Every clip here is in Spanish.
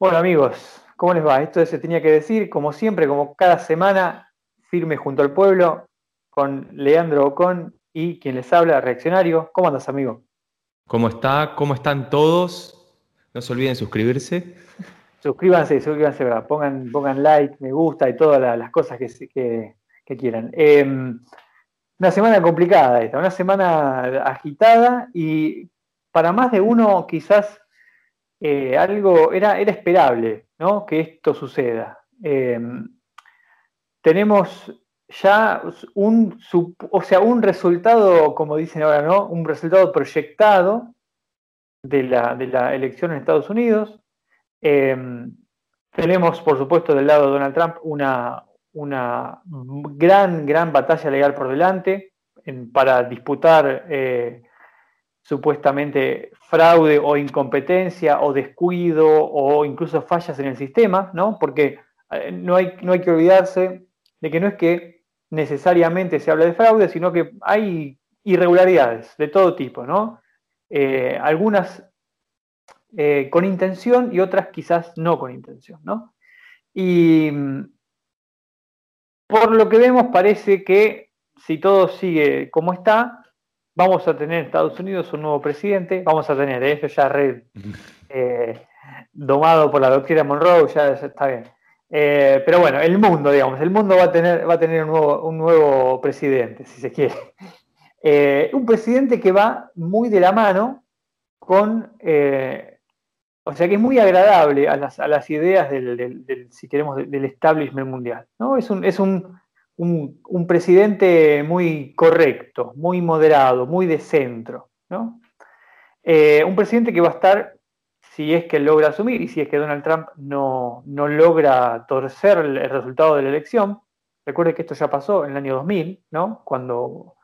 Bueno amigos, ¿cómo les va? Esto se tenía que decir, como siempre, como cada semana, firme junto al pueblo, con Leandro Ocon y quien les habla, Reaccionario. ¿Cómo andas, amigo? ¿Cómo está? ¿Cómo están todos? No se olviden suscribirse. Suscríbanse, suscríbanse, pongan, pongan like, me gusta y todas las cosas que, quieran. Em, una semana complicada esta, una semana agitada y para más de uno quizás eh, algo era, era esperable ¿no? que esto suceda. Em, tenemos ya un, o sea, un resultado, como dicen ahora, ¿no? un resultado proyectado de la, de la elección en Estados Unidos. Em, tenemos, por supuesto, del lado de Donald Trump una, una gran, gran batalla legal por delante para disputar eh, supuestamente fraude o incompetencia o descuido o incluso fallas en el sistema, ¿no? Porque eh, no hay, no hay que olvidarse de que no es que necesariamente se habla de fraude, sino que hay irregularidades de todo tipo, ¿no? Eh, algunas eh, con intención y otras quizás no con intención, ¿no? Y por lo que vemos parece que si todo sigue como está, vamos a tener en Estados Unidos un nuevo presidente, vamos a tener, ¿eh? eso ya red eh, domado por la doctrina Monroe, ya, está bien. Eh, pero bueno, el mundo, digamos, el mundo va a tener, va a tener un, nuevo, un nuevo presidente, si se quiere. un presidente que va muy de la mano con, o sea, que es muy agradable a las, a las ideas del, si queremos, del establishment mundial. ¿no? Es un, es un un, presidente muy correcto, muy moderado, muy de centro. ¿no? Eh, un presidente que va a estar, si es que logra asumir y si es que Donald Trump no, logra torcer el, resultado de la elección, recuerde que esto ya pasó en el año 2000, ¿no? cuando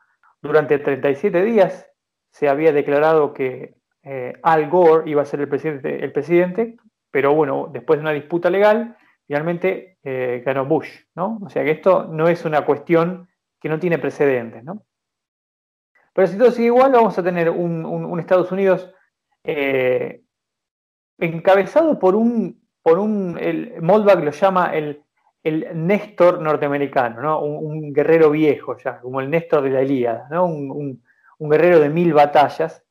durante 37 días se había declarado que eh, Al Gore iba a ser el presidente, el presidente, pero bueno, después de una disputa legal, finalmente eh, ganó Bush, ¿no? O sea que esto no es una cuestión que no tiene precedentes, ¿no? Pero si todo sigue igual, vamos a tener un, Estados Unidos eh, encabezado por un, por un, el, Moldbach lo llama el, el Néstor norteamericano, ¿no? Un, guerrero viejo ya, como el Néstor de la Ilíada, ¿no? Un, guerrero de mil batallas,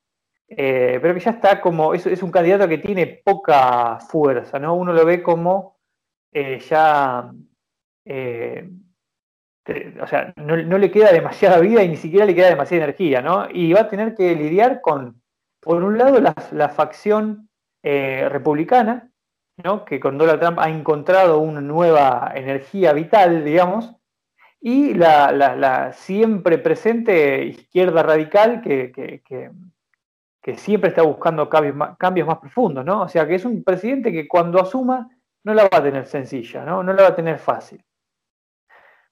eh, pero que ya está como, es, es, un candidato que tiene poca fuerza, ¿no? Uno lo ve como eh, ya, eh, o sea, no, le queda demasiada vida y ni siquiera le queda demasiada energía, ¿no? Y va a tener que lidiar con, por un lado, la, facción eh, republicana, ¿no? Que con Donald Trump ha encontrado una nueva energía vital, digamos, y la, siempre presente izquierda radical que, que, siempre está buscando cambios más, cambios más profundos, ¿no? O sea, que es un presidente que cuando asuma no la va a tener sencilla, ¿no? no la va a tener fácil.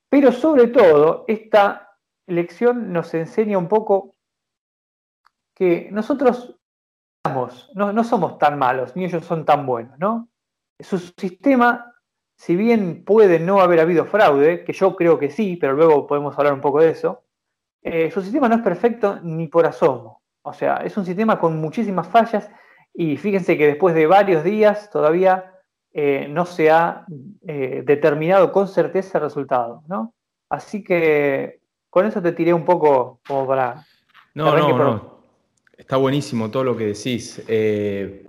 Pero sobre todo, esta lección nos enseña un poco que nosotros no, no somos tan malos, ni ellos son tan buenos, ¿no? Su sistema, si bien puede no haber habido fraude, que yo creo que sí, pero luego podemos hablar un poco de eso, eh, su sistema no es perfecto ni por asomo. O sea, es un sistema con muchísimas fallas y fíjense que después de varios días todavía eh, no se ha eh, determinado con certeza el resultado, ¿no? Así que con eso te tiré un poco como para... No, no, no. Está buenísimo todo lo que decís. Eh,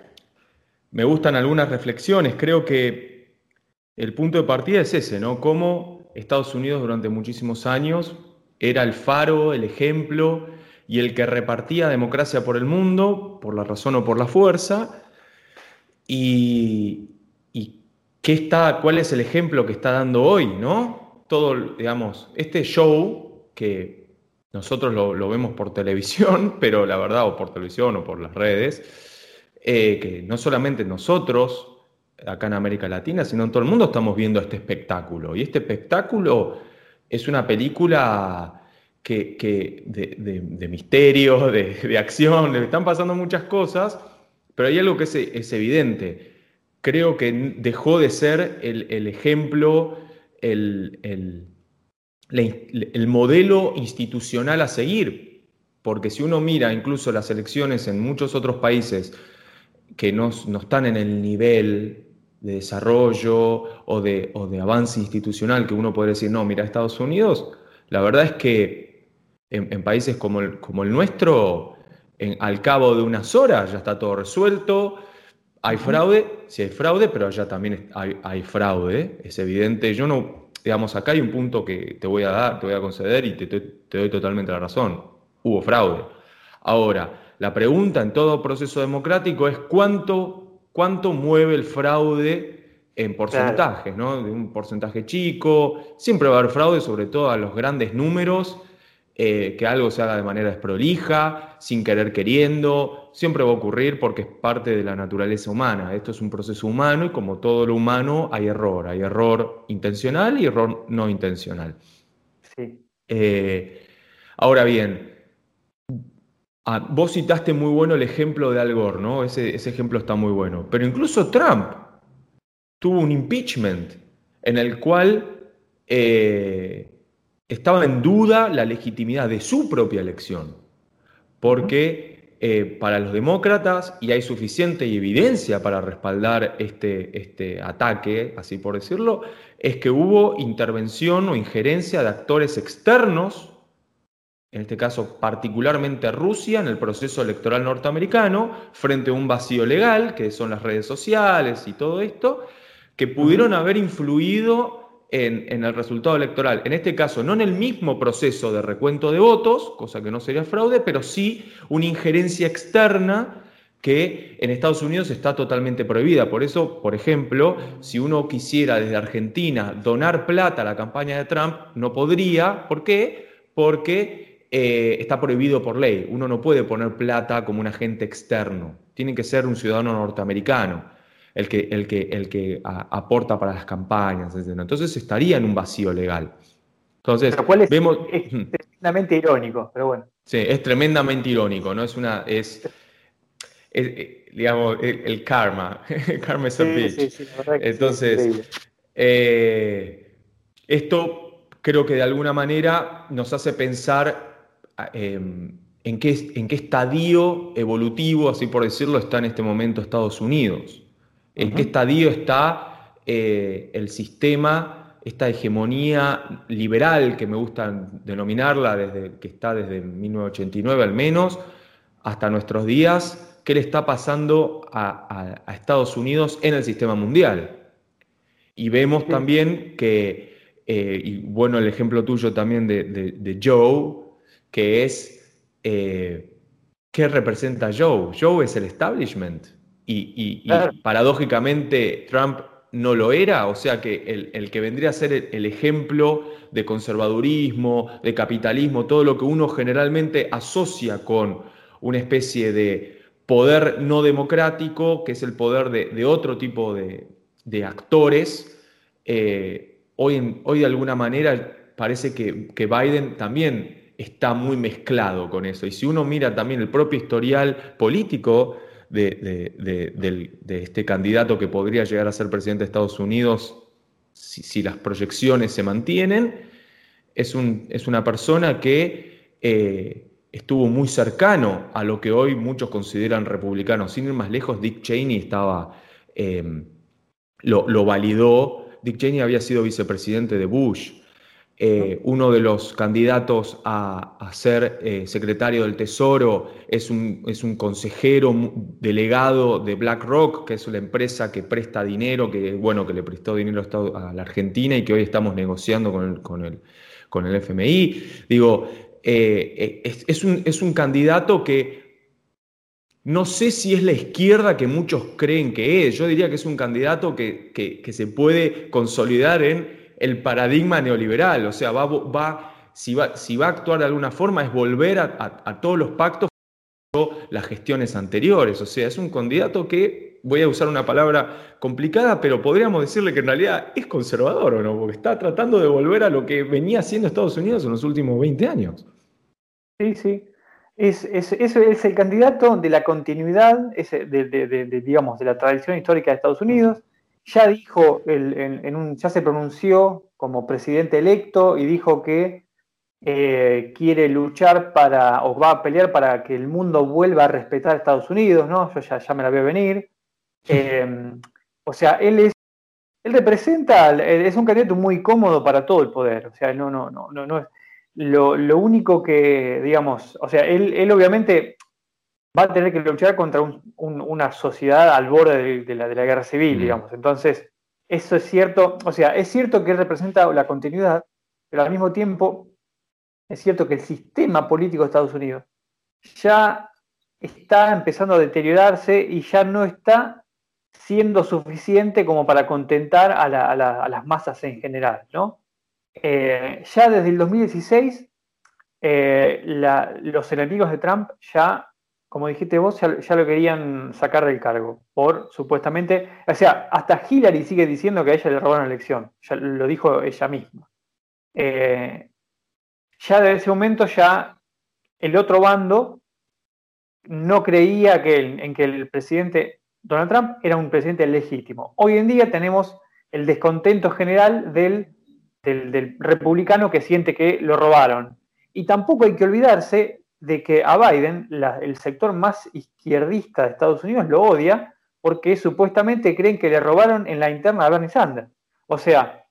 me gustan algunas reflexiones. Creo que el punto de partida es ese, ¿no? Cómo Estados Unidos durante muchísimos años era el faro, el ejemplo y el que repartía democracia por el mundo, por la razón o por la fuerza. Y, ¿qué está, ¿cuál es el ejemplo que está dando hoy? ¿no? Todo, digamos, este show que nosotros lo, vemos por televisión, pero la verdad, o por televisión o por las redes, eh, que no solamente nosotros acá en América Latina, sino en todo el mundo estamos viendo este espectáculo. Y este espectáculo es una película que, de, misterio, de, acción, le están pasando muchas cosas, pero hay algo que es evidente creo que dejó de ser el, ejemplo, el, el, modelo institucional a seguir. Porque si uno mira incluso las elecciones en muchos otros países que no, están en el nivel desarrollo o de, de, avance institucional que uno puede decir, no, mira, Estados Unidos, la verdad es que en, países como el, como el nuestro, al cabo de unas horas ya está todo resuelto, hay fraude, sí hay fraude, pero allá también hay, fraude, es evidente. Yo no, digamos, acá hay un punto que te voy a dar, te voy a conceder y te, te doy totalmente la razón. Hubo fraude. Ahora, la pregunta en todo proceso democrático es cuánto, cuánto mueve el fraude en porcentajes, ¿no? De un porcentaje chico. Siempre va a haber fraude, sobre todo a los grandes números eh, que algo se haga de manera desprolija, sin querer queriendo, siempre va a ocurrir porque es parte de la naturaleza humana. Esto es un proceso humano y como todo lo humano hay error, hay error intencional y error no intencional. Sí. Eh, ahora bien, ah, vos citaste muy bueno el ejemplo de Al Gore, ¿no? Ese, ejemplo está muy bueno. Pero incluso Trump tuvo un impeachment en el cual eh, estaba en duda la legitimidad de su propia elección, porque eh, para los demócratas, y hay suficiente evidencia para respaldar este, este ataque, así por decirlo, es que hubo intervención o injerencia de actores externos, en este caso particularmente Rusia, en el proceso electoral norteamericano, frente a un vacío legal, que son las redes sociales y todo esto, que pudieron haber influido en, el resultado electoral. En este caso, no en el mismo proceso de recuento de votos, cosa que no sería fraude, pero sí una injerencia externa que en Estados Unidos está totalmente prohibida. Por eso, por ejemplo, si uno quisiera desde Argentina donar plata a la campaña de Trump, no podría. ¿Por qué? Porque eh, está prohibido por ley. Uno no puede poner plata como un agente externo. Tiene que ser un ciudadano norteamericano el que, el que, el que aporta para las campañas, etc. Entonces estaría en un vacío legal. Entonces, es, vemos, es tremendamente irónico, pero bueno. Sí, es tremendamente irónico, ¿no? Es una, es, digamos, el, karma, karma es a bitch. Entonces, eh, esto creo que de alguna manera nos hace pensar em, en, qué, en qué estadio evolutivo, así por decirlo, está en este momento Estados Unidos en qué estadio está eh, el sistema, esta hegemonía liberal, que me gusta denominarla, desde, que está desde 1989 al menos, hasta nuestros días, qué le está pasando a, Estados Unidos en el sistema mundial. Y vemos también que, eh, y bueno, el ejemplo tuyo también de, Joe, que es, eh, ¿qué representa Joe? Joe es el establishment. Y, paradójicamente Trump no lo era, o sea que el, que vendría a ser el, ejemplo de conservadurismo, de capitalismo, todo lo que uno generalmente asocia con una especie de poder no democrático, que es el poder de, otro tipo de, actores, eh, hoy, hoy, de alguna manera parece que, que Biden también está muy mezclado con eso. Y si uno mira también el propio historial político, de, este candidato que podría llegar a ser presidente de Estados Unidos si, las proyecciones se mantienen, es, un, es una persona que eh, estuvo muy cercano a lo que hoy muchos consideran republicanos. Sin ir más lejos, Dick Cheney estaba, em, lo, lo validó. Dick Cheney había sido vicepresidente de Bush. Eh, uno de los candidatos a, ser eh, secretario del Tesoro es un, es un, consejero delegado de BlackRock, que es una empresa que presta dinero, que, bueno, que le prestó dinero a la Argentina y que hoy estamos negociando con el, con el, con el FMI. Digo, eh, es, un, es, un, candidato que no sé si es la izquierda que muchos creen que es. Yo diría que es un candidato que, que se puede consolidar en el paradigma neoliberal, o sea, va, va, si, va, si va a actuar de alguna forma es volver a, todos los pactos las gestiones anteriores, o sea, es un candidato que, voy a usar una palabra complicada, pero podríamos decirle que en realidad es conservador o no, porque está tratando de volver a lo que venía haciendo Estados Unidos en los últimos 20 años. Sí, sí. Es, es, es, el candidato de la continuidad, de, digamos, de la tradición histórica de Estados Unidos, ya dijo, en, un, ya se pronunció como presidente electo y dijo que eh, quiere luchar para, o va a pelear para que el mundo vuelva a respetar a Estados Unidos, ¿no? Yo ya, ya me la veo venir. Em, O sea, él es, él representa, es un candidato muy cómodo para todo el poder. O sea, no, no, no, no, no es lo, lo único que, digamos, o sea, él, él obviamente va a tener que luchar contra una sociedad al borde de, la, guerra civil, mm. digamos. Entonces, eso es cierto, o sea, es cierto que representa la continuidad, pero al mismo tiempo es cierto que el sistema político de Estados Unidos ya está empezando a deteriorarse y ya no está siendo suficiente como para contentar a, las masas en general, ¿no? Eh, ya desde el 2016, eh, los enemigos de Trump ya como dijiste vos, ya, lo querían sacar del cargo, por supuestamente, o sea, hasta Hillary sigue diciendo que a ella le robaron la elección, ya lo dijo ella misma. Eh, ya desde ese momento ya el otro bando no creía que en que el presidente Donald Trump era un presidente legítimo. Hoy en día tenemos el descontento general del, del republicano que siente que lo robaron. Y tampoco hay que olvidarse de que a Biden, el sector más izquierdista de Estados Unidos, lo odia porque supuestamente creen que le robaron en la interna a Bernie Sanders. O sea,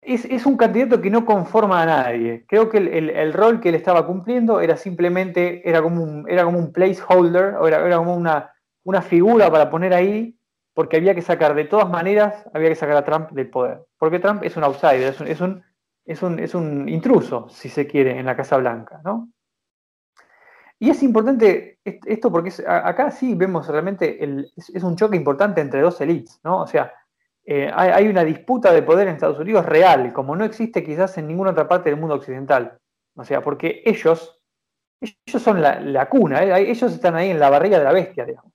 es, un candidato que no conforma a nadie. Creo que el, rol que él estaba cumpliendo era simplemente, era como un, era como un placeholder, era, era como una, una figura para poner ahí, porque había que sacar, de todas maneras, había que sacar a Trump del poder. Porque Trump es un outsider, es un, es un, es un, es un intruso, si se quiere, en la Casa Blanca, ¿no? Y es importante esto porque acá sí vemos realmente, es, un choque importante entre dos elites, ¿no? O sea, eh, hay, una disputa de poder en Estados Unidos real, como no existe quizás en ninguna otra parte del mundo occidental. O sea, porque ellos, ellos son la, cuna, ¿eh? ellos están ahí en la barriga de la bestia, digamos.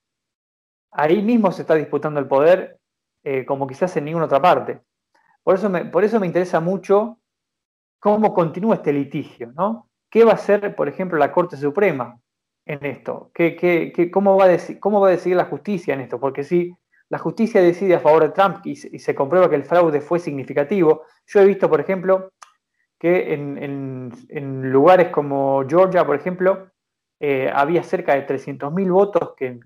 Ahí mismo se está disputando el poder eh, como quizás en ninguna otra parte. Por eso, por eso me interesa mucho cómo continúa este litigio, ¿no? ¿Qué va a hacer, por ejemplo, la Corte Suprema en esto? ¿Qué, cómo, va a ¿Cómo va a decidir la justicia en esto? Porque si la justicia decide a favor de Trump y, se comprueba que el fraude fue significativo, yo he visto, por ejemplo, que en, lugares como Georgia, por ejemplo, eh, había cerca de 300.000 votos que,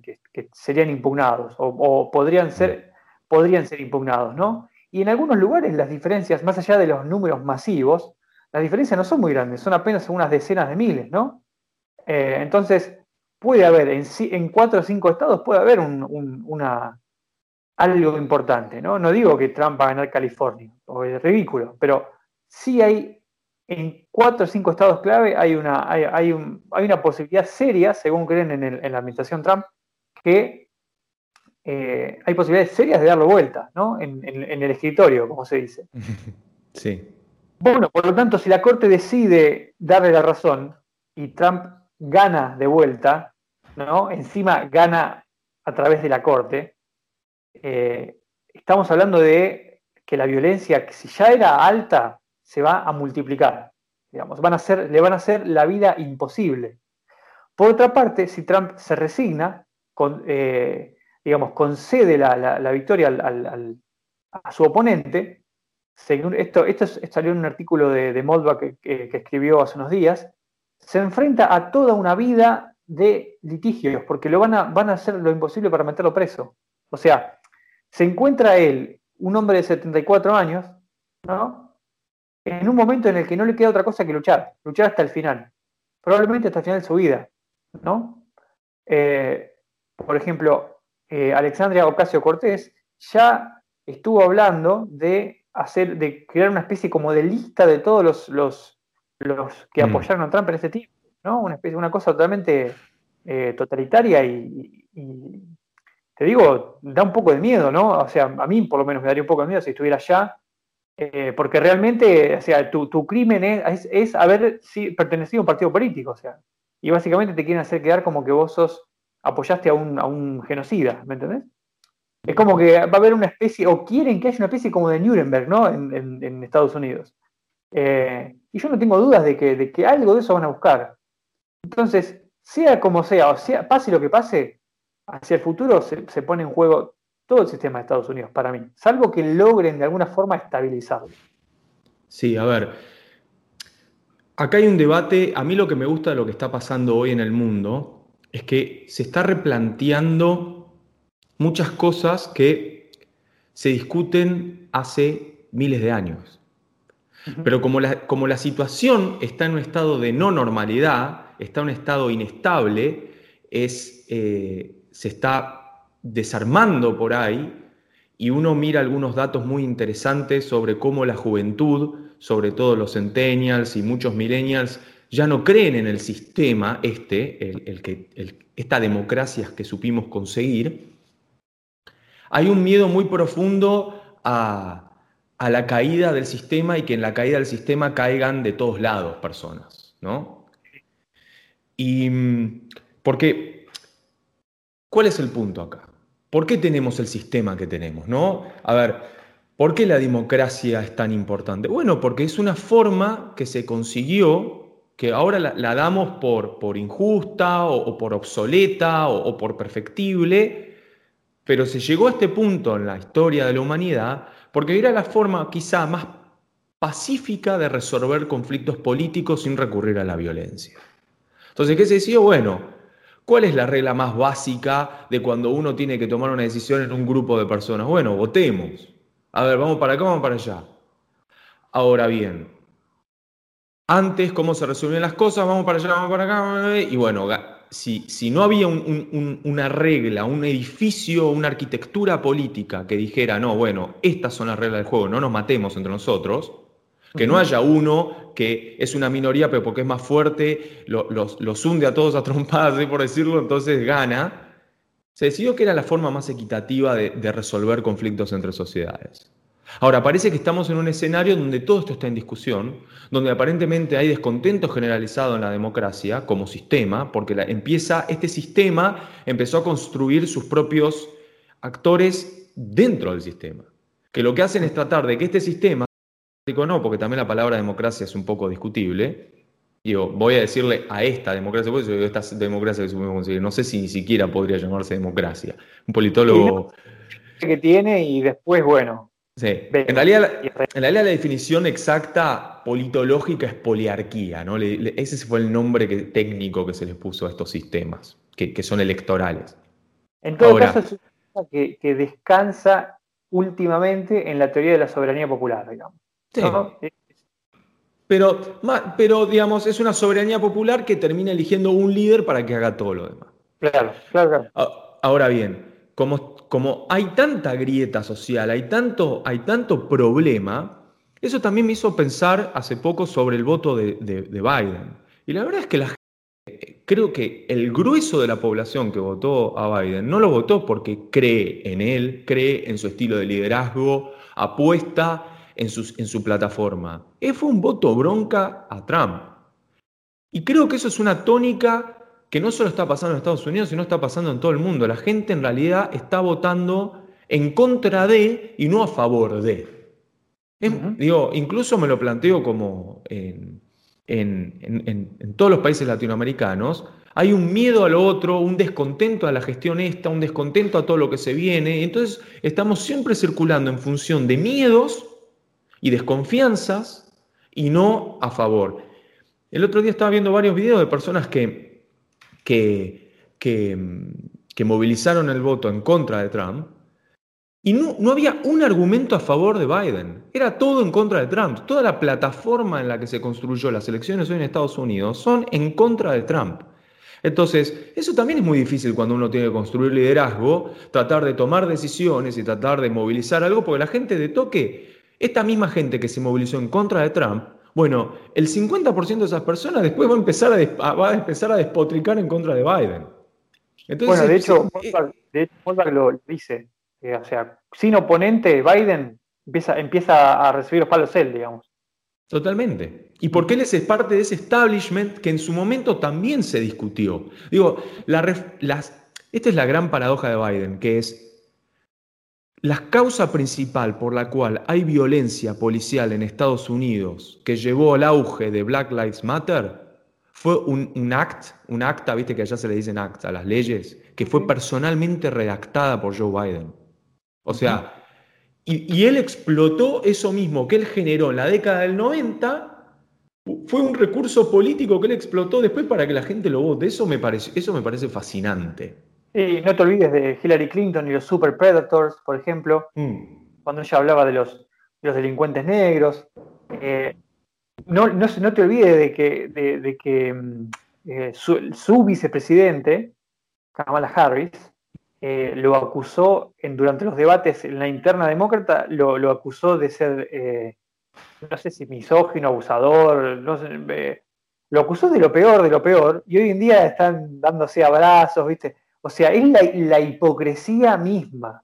serían impugnados o, podrían, ser, podrían ser impugnados, ¿no? Y en algunos lugares las diferencias, más allá de los números masivos, las diferencias no son muy grandes, son apenas unas decenas de miles, ¿no? Eh, entonces, puede haber, en, en, cuatro o cinco estados puede haber una, algo importante, ¿no? No digo que Trump va a ganar California, o es ridículo, pero sí hay, en cuatro o cinco estados clave hay una, hay, hay, una posibilidad seria, según creen en, la administración Trump, que eh, hay posibilidades serias de darlo vuelta, ¿no? En, en el escritorio, como se dice. Sí. Bueno, por lo tanto, si la Corte decide darle la razón y Trump gana de vuelta, ¿no? Encima gana a través de la Corte, eh, estamos hablando de que la violencia, que si ya era alta, se va a multiplicar. Digamos, a le van a hacer la vida imposible. Por otra parte, si Trump se resigna, eh, digamos, concede la, victoria a su oponente, esto, esto salió en un artículo de, de que, escribió hace unos días, se enfrenta a toda una vida de litigios, porque lo van a, van a hacer lo imposible para meterlo preso. O sea, se encuentra él, un hombre de 74 años, ¿no? En un momento en el que no le queda otra cosa que luchar, luchar hasta el final, probablemente hasta el final de su vida, ¿no? Eh, por ejemplo, eh, Alexandria Ocasio Cortés ya estuvo hablando de hacer, de crear una especie como de lista de todos los, los, los que mm. apoyaron a Trump en este tiempo, ¿no? Una especie, una cosa totalmente eh, totalitaria y, te digo, da un poco de miedo, ¿no? O sea, a mí por lo menos me daría un poco de miedo si estuviera allá, eh, porque realmente, o sea, tu, tu crimen es, es, haber pertenecido a un partido político, o sea, y básicamente te quieren hacer quedar como que vos sos, apoyaste a un, a un genocida, ¿me entendés? Es como que va a haber una especie, o quieren que haya una especie como de Nuremberg, ¿no? En, Estados Unidos. Eh, y yo no tengo dudas de que, de que algo de eso van a buscar. Entonces, sea como sea, o sea, pase lo que pase, hacia el futuro se, pone en juego todo el sistema de Estados Unidos, para mí, salvo que logren de alguna forma estabilizarlo. Sí, a ver, acá hay un debate, a mí lo que me gusta de lo que está pasando hoy en el mundo es que se está replanteando muchas cosas que se discuten hace miles de años. Pero como la, como la situación está en un estado de no normalidad, está en un estado inestable, es, eh, se está desarmando por ahí, y uno mira algunos datos muy interesantes sobre cómo la juventud, sobre todo los centennials y muchos millennials, ya no creen en el sistema este, el, que, esta democracia que supimos conseguir, hay un miedo muy profundo a, la caída del sistema y que en la caída del sistema caigan de todos lados personas, ¿no? Y porque, ¿cuál es el punto acá? ¿Por qué tenemos el sistema que tenemos, no? A ver, ¿por qué la democracia es tan importante? Bueno, porque es una forma que se consiguió que ahora la, damos por, por injusta o, por obsoleta o, por perfectible, pero se llegó a este punto en la historia de la humanidad porque era la forma quizá más pacífica de resolver conflictos políticos sin recurrir a la violencia. Entonces, ¿qué se decía? Bueno, ¿cuál es la regla más básica de cuando uno tiene que tomar una decisión en un grupo de personas? Bueno, votemos. A ver, vamos para acá, vamos para allá. Ahora bien, antes cómo se resolvían las cosas, vamos para allá, vamos para acá, y bueno, si, si no había una regla, un edificio, una arquitectura política que dijera, no, bueno, estas son las reglas del juego, no nos matemos entre nosotros, que no haya uno que es una minoría, pero porque es más fuerte, los, hunde a todos a trompadas, por decirlo, entonces gana, se decidió que era la forma más equitativa de resolver conflictos entre sociedades. Ahora, parece que estamos en un escenario donde todo esto está en discusión, donde aparentemente hay descontento generalizado en la democracia como sistema, porque empieza, este sistema empezó a construir sus propios actores dentro del sistema, que lo que hacen es tratar de que este sistema, no, porque también la palabra democracia es un poco discutible, Digo, voy a decirle a esta democracia, pues esta democracia que no sé si ni siquiera podría llamarse democracia. Un politólogo. que tiene y después, bueno, Sí. En realidad, en realidad, la definición exacta politológica es poliarquía, ¿no? ese fue el nombre técnico que se les puso a estos sistemas, que, son electorales. En todo caso, es una que, que, descansa últimamente en la teoría de la soberanía popular, digamos. Sí. Pero, pero, digamos, es una soberanía popular que termina eligiendo un líder para que haga todo lo demás. Claro, claro, claro. Ahora bien, como como hay tanta grieta social, hay tanto, hay tanto problema, eso también me hizo pensar hace poco sobre el voto de, Biden. Y la verdad es que la creo que el grueso de la población que votó a Biden no lo votó porque cree en él, cree en su estilo de liderazgo, apuesta en, en su plataforma. Fue un voto bronca a Trump. Y creo que eso es una tónica que no solo está pasando en Estados Unidos, sino está pasando en todo el mundo. La gente en realidad está votando en contra de y no a favor de. Digo, incluso me lo planteo como en, todos los países latinoamericanos, hay un miedo a lo otro, un descontento a la gestión esta, un descontento a todo lo que se viene. Entonces estamos siempre circulando en función de miedos y desconfianzas y no a favor. El otro día estaba viendo varios videos de personas que que, que, movilizaron el voto en contra de Trump, y no, no, había un argumento a favor de Biden. Era todo en contra de Trump. Toda la plataforma en la que se construyó las elecciones hoy en Estados Unidos son en contra de Trump. Entonces, eso también es muy difícil cuando uno tiene que construir liderazgo, tratar de tomar decisiones y tratar de movilizar algo, porque la gente de toque, esta misma gente que se movilizó en contra de Trump, bueno, el 50% de esas personas después va a empezar a, va a, empezar a despotricar en contra de Biden. bueno, de hecho, de lo dice. o sea, sin oponente, Biden empieza, empieza a recibir los palos él, digamos. Totalmente. Y porque él es parte de ese establishment que en su momento también se discutió. Digo, esta es la gran paradoja de Biden, que es la causa principal por la cual hay violencia policial en Estados Unidos que llevó al auge de Black Lives Matter fue un, act, un acta, viste que allá se le dicen acta a las leyes, que fue personalmente redactada por Joe Biden. O sea, y, y, él explotó eso mismo que él generó en la década del 90, fue un recurso político que él explotó después para que la gente lo vote. Eso me parece, eso me parece fascinante. Y no te olvides de Hillary Clinton y los Super Predators, por ejemplo. Mm. cuando ella hablaba de los, delincuentes negros. Eh, no, no, te olvides de que, de, que mm, eh, su, vicepresidente, Kamala Harris, eh, lo acusó en, durante los debates en la interna demócrata, lo, acusó de ser, no sé si misógino, abusador, no sé, lo acusó de lo peor, de lo peor, y hoy en día están dándose abrazos, ¿viste? O sea, es la, hipocresía misma.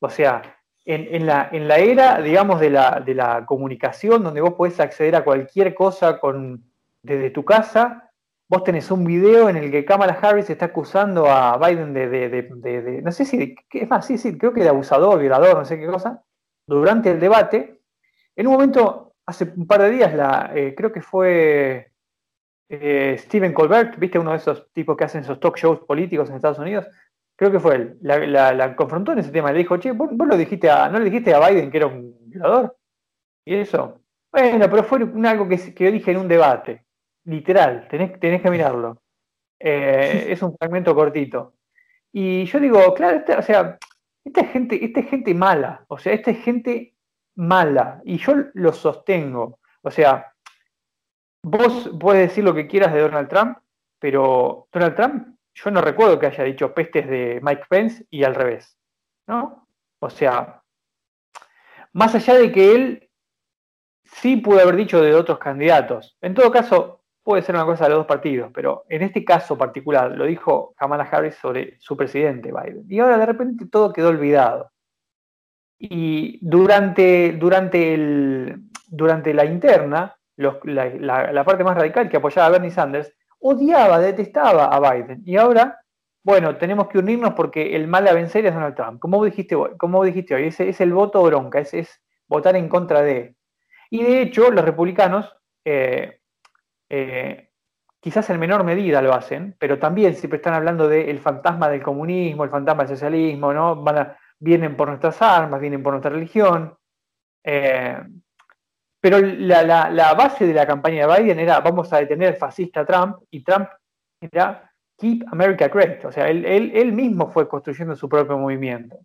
O sea, en, la, en, la, era, digamos, de la, de la, comunicación, donde vos podés acceder a cualquier cosa con, desde tu casa, vos tenés un video en el que Kamala Harris está acusando a Biden de, no sé si, es más, sí, sí, creo que de abusador, violador, no sé qué cosa, durante el debate. En un momento, hace un par de días, la, eh, creo que fue eh, Stephen Colbert, viste, uno de esos tipos que hacen esos talk shows políticos en Estados Unidos, creo que fue él, la, confrontó en ese tema, le dijo, che, vos, lo dijiste a, ¿no le dijiste a Biden que era un violador? Y eso. Bueno, pero fue algo que, yo dije en un debate, literal, tenés, tenés que mirarlo. Eh, es un fragmento cortito. Y yo digo, claro, o sea, esta gente, esta es gente mala, o sea, esta es gente mala, y yo lo sostengo. O sea, Vos puedes decir lo que quieras de Donald Trump, pero Donald Trump, yo no recuerdo que haya dicho pestes de Mike Pence y al revés, ¿no? O sea, más allá de que él sí pudo haber dicho de otros candidatos. En todo caso, puede ser una cosa de los dos partidos, pero en este caso particular lo dijo Kamala Harris sobre su presidente Biden. Y ahora de repente todo quedó olvidado. Y durante, durante, el, durante la interna, la, parte más radical que apoyaba a Bernie Sanders, odiaba, detestaba a Biden. Y ahora, bueno, tenemos que unirnos porque el mal a vencer es Donald Trump. Como dijiste, como dijiste hoy, es, el voto bronca, es, es, votar en contra de. Y de hecho, los republicanos, eh, eh, quizás en menor medida lo hacen, pero también siempre están hablando del fantasma del comunismo, el fantasma del socialismo, ¿no? Van vienen por nuestras armas, vienen por nuestra religión. Eh, pero la, base de la campaña de Biden era vamos a detener al fascista Trump y Trump era Keep America Great. O sea, él, mismo fue construyendo su propio movimiento.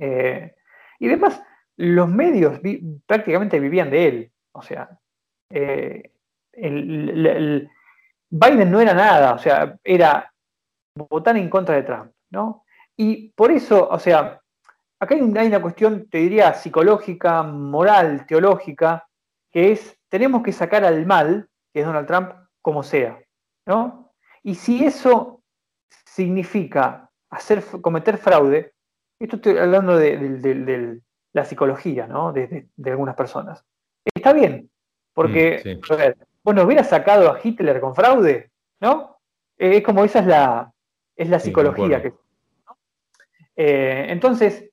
Eh, y además, los medios prácticamente vivían de él. O sea, eh, Biden no era nada, o sea, era votar en contra de Trump, ¿no? Y por eso, o sea, acá hay, una cuestión, te diría, psicológica, moral, teológica, que es, tenemos que sacar al mal, que es Donald Trump, como sea, ¿no? Y si eso significa hacer, cometer fraude, esto estoy hablando de, la psicología, ¿no? De, algunas personas. Está bien, porque, mm, bueno, hubiera sacado a Hitler con fraude, ¿no? es como esa es la, es la psicología. que, eh, entonces,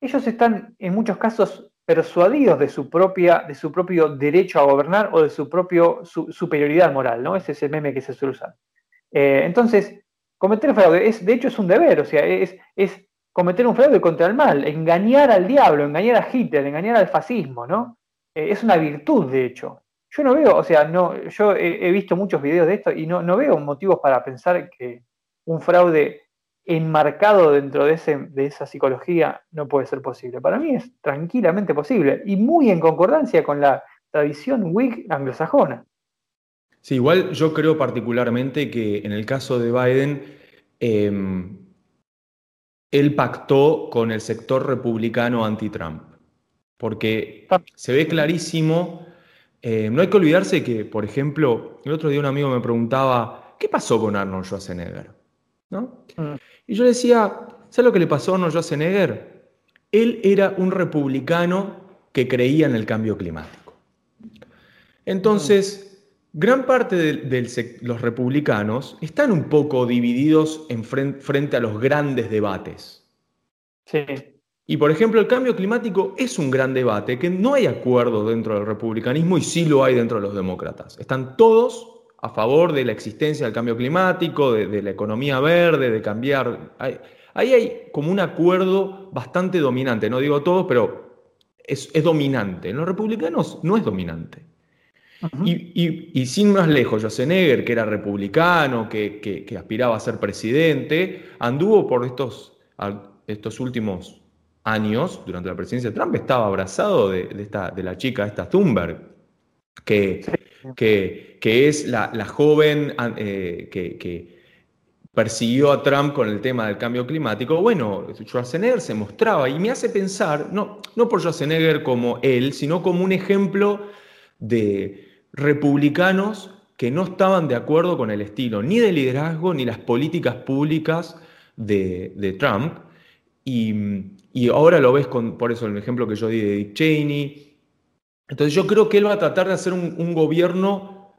ellos están en muchos casos persuadidos de su, propia, de su propio derecho a gobernar o de su propia superioridad moral, ¿no? Ese es el meme que se suele usar. Eh, entonces, cometer fraude, es, de hecho es un deber, o sea, es, es cometer un fraude contra el mal, engañar al diablo, engañar a Hitler, engañar al fascismo, ¿no? Eh, es una virtud, de hecho. Yo no veo, o sea, no, yo he, visto muchos videos de esto y no, no veo motivos para pensar que un fraude enmarcado dentro de, ese, de esa psicología no puede ser posible. Para mí es tranquilamente posible y muy en concordancia con la tradición Whig anglosajona. Sí, igual yo creo particularmente que en el caso de Biden, em, él pactó con el sector republicano anti-Trump, porque se ve clarísimo, em, no hay que olvidarse que, por ejemplo, el otro día un amigo me preguntaba, ¿qué pasó con Arnold Schwarzenegger? ¿No? Mm. Y yo decía, ¿sabes lo que le pasó a Arnold Schwarzenegger? Él era un republicano que creía en el cambio climático. Entonces, gran parte de, los republicanos están un poco divididos en frente, a los grandes debates. Sí. Y por ejemplo, el cambio climático es un gran debate, que no hay acuerdo dentro del republicanismo y sí lo hay dentro de los demócratas. Están todos a favor de la existencia del cambio climático, de, la economía verde, de cambiar. ahí hay como un acuerdo bastante dominante, no digo todo, pero es, dominante. En los republicanos no es dominante. y, sin más lejos, Schwarzenegger, que era republicano, que, aspiraba a ser presidente, anduvo por estos, estos últimos años, durante la presidencia de Trump, estaba abrazado de, esta, de la chica, esta Thunberg, que, que, es la, joven eh, que, persiguió a Trump con el tema del cambio climático. Bueno, Schwarzenegger se mostraba y me hace pensar, no, no por Schwarzenegger como él, sino como un ejemplo de republicanos que no estaban de acuerdo con el estilo ni de liderazgo ni las políticas públicas de, Trump. Y, ahora lo ves con, por eso el ejemplo que yo di de Dick Cheney. Entonces yo creo que él va a tratar de hacer un, gobierno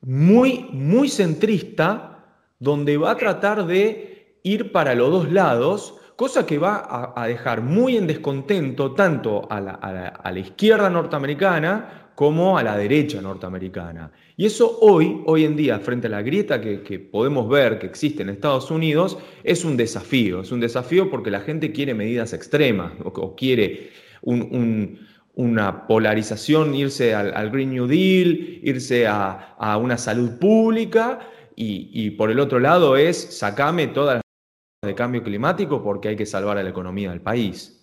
muy, muy centrista, donde va a tratar de ir para los dos lados, cosa que va a, dejar muy en descontento tanto a la izquierda norteamericana como a la derecha norteamericana. Y eso hoy, hoy en día, frente a la grieta que, podemos ver que existe en Estados Unidos, es un desafío. Es un desafío porque la gente quiere medidas extremas o, quiere una polarización, irse al, Green New Deal, irse a, una salud pública y, por el otro lado es sacame todas las de cambio climático porque hay que salvar a la economía del país.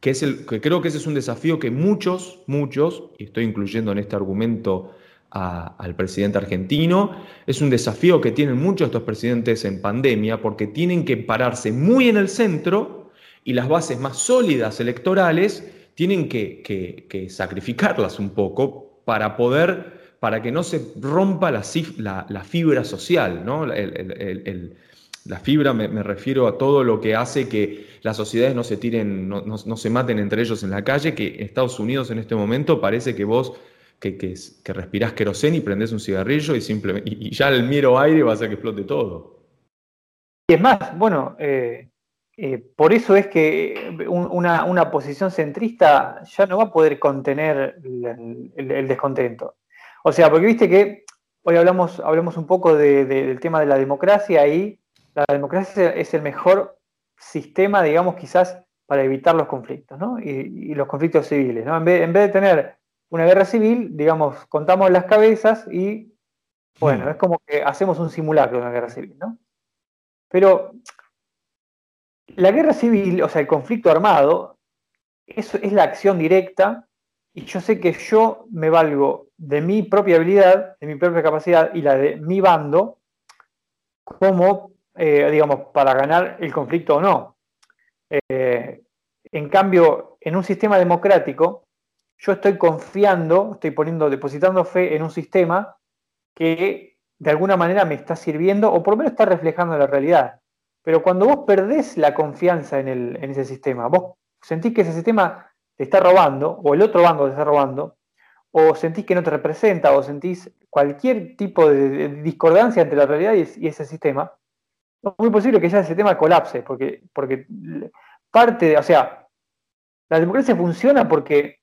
Que, es el, que creo que ese es un desafío que muchos, muchos, y estoy incluyendo en este argumento al presidente argentino, es un desafío que tienen muchos estos presidentes en pandemia porque tienen que pararse muy en el centro y las bases más sólidas electorales tienen que, sacrificarlas un poco para poder, para que no se rompa la, fibra social, ¿no? la fibra me, refiero a todo lo que hace que las sociedades no se tiren, no, se maten entre ellos en la calle, que Estados Unidos en este momento parece que vos que, que, que respirás queroseno y prendés un cigarrillo y, ya el miro aire va a que explote todo. Y es más, bueno, eh, eh, por eso es que una, posición centrista ya no va a poder contener el, descontento. O sea, porque viste que hoy hablamos, hablamos un poco del tema de la democracia y la democracia es el mejor sistema, digamos, quizás para evitar los conflictos, ¿no? Y, los conflictos civiles, ¿no? En vez, de tener una guerra civil, digamos, contamos las cabezas y, bueno, mm. es como que hacemos un simulacro de una guerra civil, ¿no? Pero la guerra civil, o sea, el conflicto armado, eso es la acción directa y yo sé que yo me valgo de mi propia habilidad, de mi propia capacidad y la de mi bando como eh, digamos, para ganar el conflicto o no. Eh, en cambio, en un sistema democrático, yo estoy confiando, estoy poniendo, depositando fe en un sistema que de alguna manera me está sirviendo o por lo menos está reflejando la realidad. Pero cuando vos perdés la confianza en, en ese sistema, vos sentís que ese sistema te está robando, o el otro bando te está robando, o sentís que no te representa, o sentís cualquier tipo de, discordancia entre la realidad y ese sistema, es muy posible que ya ese tema colapse, porque, porque parte de, o sea, la democracia funciona porque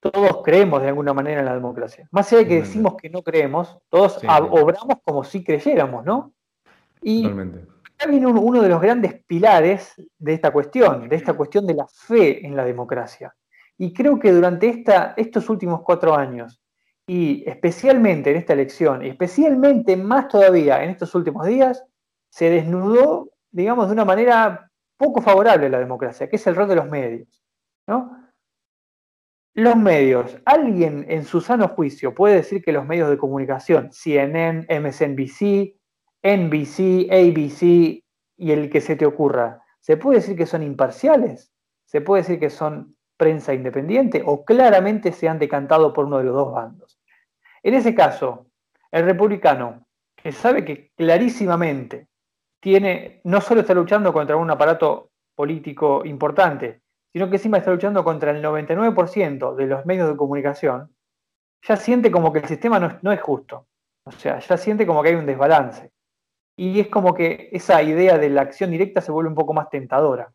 todos creemos de alguna manera en la democracia. Más allá de que decimos que no creemos, todos obramos como si creyéramos, ¿no? Y acá uno de los grandes pilares de esta cuestión, de esta cuestión de la fe en la democracia. Y creo que durante estos últimos cuatro años, y especialmente en esta elección, y especialmente más todavía en estos últimos días, se desnudó, digamos, de una manera poco favorable a la democracia, que es el rol de los medios. Los medios, alguien en su sano juicio puede decir que los medios de comunicación, CNN, MSNBC, NBC, ABC y el que se te ocurra, ¿se puede decir que son imparciales? ¿Se puede decir que son prensa independiente o claramente se han decantado por uno de los dos bandos? En ese caso, el republicano, que sabe que clarísimamente tiene, no solo está luchando contra un aparato político importante, sino que encima está luchando contra el 99% de los medios de comunicación, ya siente como que el sistema no, es justo. O sea, ya siente como que hay un desbalance. Y es como que esa idea de la acción directa se vuelve un poco más tentadora.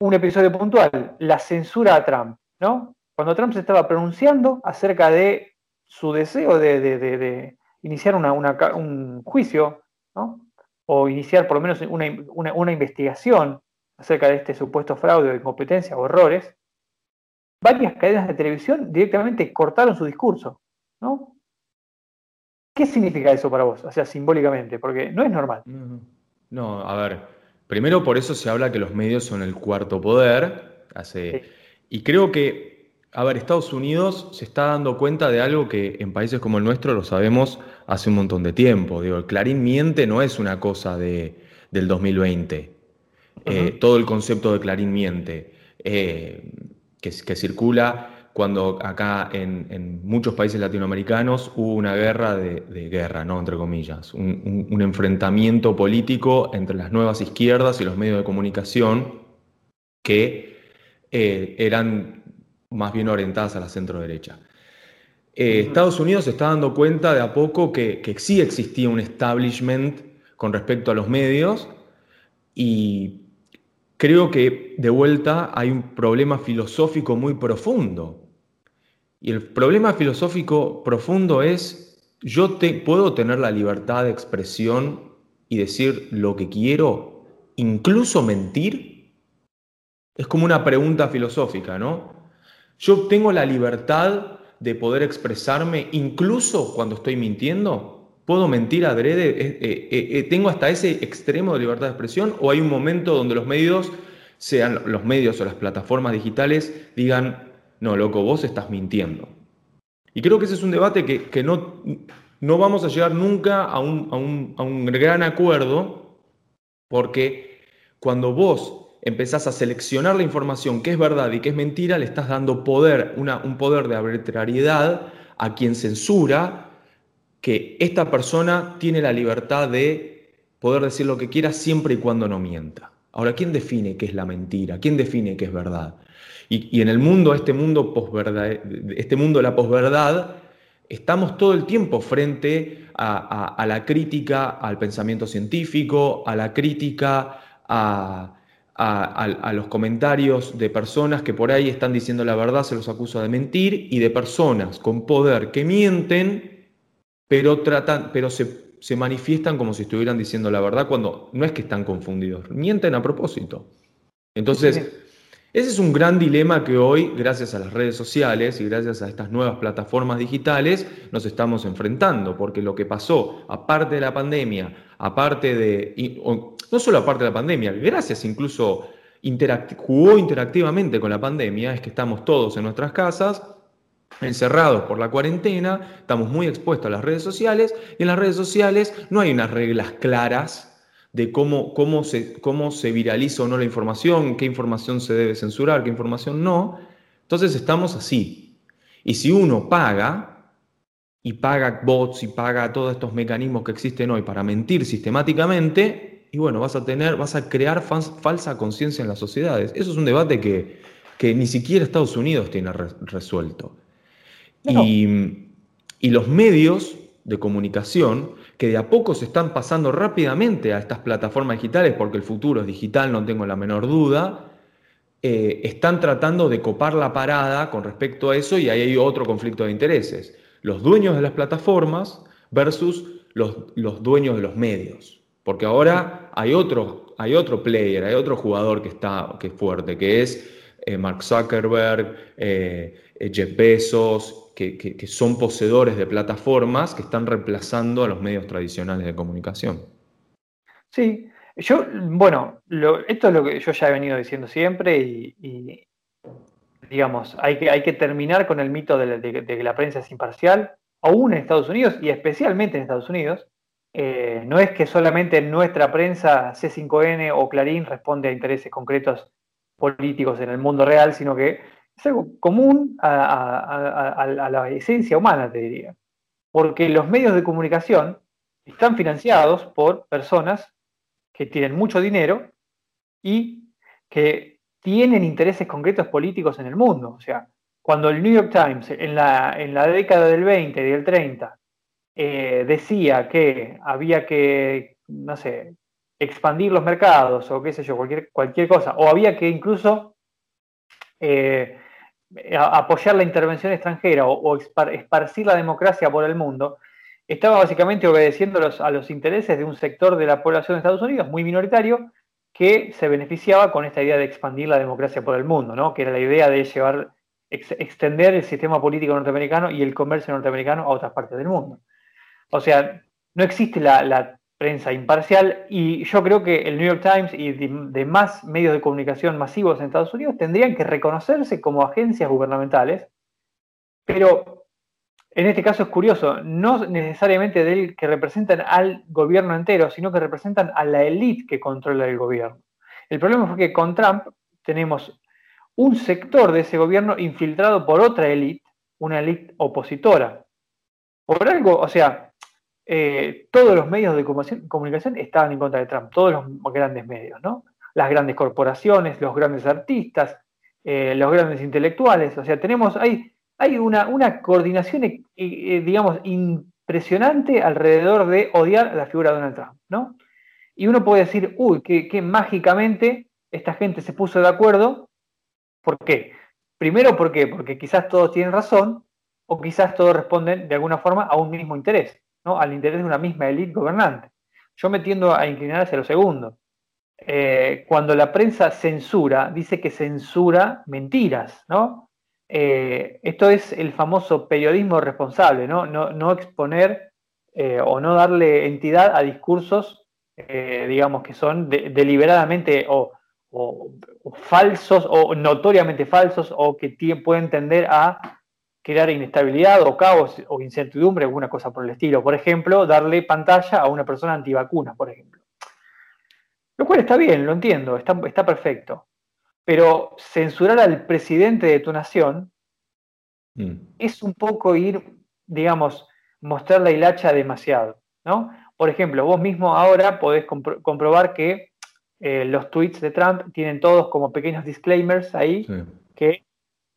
Un episodio puntual, la censura a Trump, ¿no? Cuando Trump se estaba pronunciando acerca de su deseo de, iniciar un juicio, ¿no? o iniciar por lo menos una, investigación acerca de este supuesto fraude, incompetencia o errores, varias cadenas de televisión directamente cortaron su discurso, ¿no? ¿Qué significa eso para vos? O sea, simbólicamente, porque no es normal. No, a ver, Primero, por eso se habla que los medios son el cuarto poder. Hace, Y creo que, a ver, Estados Unidos se está dando cuenta de algo que en países como el nuestro lo sabemos hace un montón de tiempo. Digo, el Clarín miente no es una cosa de, del 2020. Eh, todo el concepto de Clarín miente, eh, que, que circula cuando acá en, muchos países latinoamericanos hubo una guerra de, guerra, ¿no? entre comillas, un, enfrentamiento político entre las nuevas izquierdas y los medios de comunicación que eh, eran más bien orientadas a la centro derecha. Eh, Estados Unidos se está dando cuenta de a poco que, que sí existía un establishment con respecto a los medios y creo que de vuelta hay un problema filosófico muy profundo y el problema filosófico profundo es, yo puedo tener la libertad de expresión y decir lo que quiero, incluso mentir. Es como una pregunta filosófica, ¿no? Yo tengo la libertad de poder expresarme incluso cuando estoy mintiendo. ¿Puedo mentir adrede? Eh, eh, eh, ¿Tengo hasta ese extremo de libertad de expresión? ¿O hay un momento donde los medios, sean los medios o las plataformas digitales, digan, no, loco, vos estás mintiendo. Y creo que ese es un debate que, no, no, vamos a llegar nunca a un, a un, gran acuerdo, porque cuando vos empezás a seleccionar la información que es verdad y que es mentira, le estás dando poder, una, un poder de arbitrariedad a quien censura que esta persona tiene la libertad de poder decir lo que quiera siempre y cuando no mienta. Ahora, ¿quién define qué es la mentira? ¿Quién define qué es verdad? Y, en el mundo, este mundo, este mundo de la posverdad, estamos todo el tiempo frente a, la crítica al pensamiento científico, a la crítica a, los comentarios de personas que por ahí están diciendo la verdad, se los acusa de mentir, y de personas con poder que mienten, pero, tratan, pero se, se manifiestan como si estuvieran diciendo la verdad cuando no es que están confundidos, mienten a propósito. Entonces, ese es un gran dilema que hoy, gracias a las redes sociales y gracias a estas nuevas plataformas digitales, nos estamos enfrentando, porque lo que pasó, aparte de la pandemia, aparte de, no solo aparte de la pandemia, gracias incluso jugó interactivamente con la pandemia, es que estamos todos en nuestras casas, encerrados por la cuarentena, estamos muy expuestos a las redes sociales y en las redes sociales no hay unas reglas claras de cómo, cómo, se, cómo se viraliza o no la información, qué información se debe censurar, qué información no. Entonces estamos así. Y si uno paga, y paga bots y paga todos estos mecanismos que existen hoy para mentir sistemáticamente, y bueno, vas a tener, vas a crear falsa conciencia en las sociedades. Eso es un debate que, que ni siquiera Estados Unidos tiene resuelto. Y, los medios de comunicación que de a poco se están pasando rápidamente a estas plataformas digitales, porque el futuro es digital, no tengo la menor duda, eh, están tratando de copar la parada con respecto a eso y ahí hay otro conflicto de intereses. Los dueños de las plataformas versus los, los dueños de los medios. Porque ahora hay otro, hay otro player, hay otro jugador que, está, que es fuerte, que es eh, Mark Zuckerberg, eh, Jeff Bezos, que, son poseedores de plataformas que están reemplazando a los medios tradicionales de comunicación. Sí, yo, bueno, esto es lo que yo ya he venido diciendo siempre y, digamos, hay que, hay que terminar con el mito de, que la prensa es imparcial, aún en Estados Unidos y especialmente en Estados Unidos. Eh, no es que solamente nuestra prensa, C5N o Clarín, responde a intereses concretos políticos en el mundo real, sino que es algo común a, la esencia humana, te diría. Porque los medios de comunicación están financiados por personas que tienen mucho dinero y que tienen intereses concretos políticos en el mundo. O sea, cuando el New York Times en la, en la década del 20 y del 30 eh, decía que había que, no sé, expandir los mercados o qué sé yo, cualquier, cualquier cosa, o había que incluso eh, apoyar la intervención extranjera o, esparcir la democracia por el mundo, estaba básicamente obedeciendo a los intereses de un sector de la población de Estados Unidos muy minoritario que se beneficiaba con esta idea de expandir la democracia por el mundo, ¿no? que era la idea de llevar, extender el sistema político norteamericano y el comercio norteamericano a otras partes del mundo. O sea, no existe la, prensa imparcial y yo creo que el New York Times y demás medios de comunicación masivos en Estados Unidos tendrían que reconocerse como agencias gubernamentales, pero en este caso es curioso, no necesariamente del que representan al gobierno entero, sino que representan a la élite que controla el gobierno. El problema fue que con Trump tenemos un sector de ese gobierno infiltrado por otra élite, una élite opositora. Por algo, o sea, eh, todos los medios de comunicación estaban en contra de Trump, todos los grandes medios. Las grandes corporaciones, los grandes artistas, eh, los grandes intelectuales, o sea, tenemos, hay, una, coordinación, eh, digamos, impresionante alrededor de odiar la figura de Donald Trump. Y uno puede decir, uy, que, mágicamente esta gente se puso de acuerdo. ¿Por qué? Primero, ¿por qué? Porque quizás todos tienen razón o quizás todos responden de alguna forma a un mismo interés al interés de una misma élite gobernante. Yo me tiendo a inclinar hacia lo segundo. Eh, cuando la prensa censura, dice que censura mentiras, ¿no? Eh, esto es el famoso periodismo responsable, ¿no? No, exponer eh, o no darle entidad a discursos, digamos, que son deliberadamente o, falsos o notoriamente falsos o que pueden tender a crear inestabilidad o caos o incertidumbre, alguna cosa por el estilo. Por ejemplo, darle pantalla a una persona antivacuna, por ejemplo. Lo cual está bien, lo entiendo, está, está perfecto. Pero censurar al presidente de tu nación mm. es un poco ir, digamos, mostrar la hilacha demasiado, ¿no? Por ejemplo, vos mismo ahora podés comprobar que eh, los tweets de Trump tienen todos como pequeños disclaimers ahí que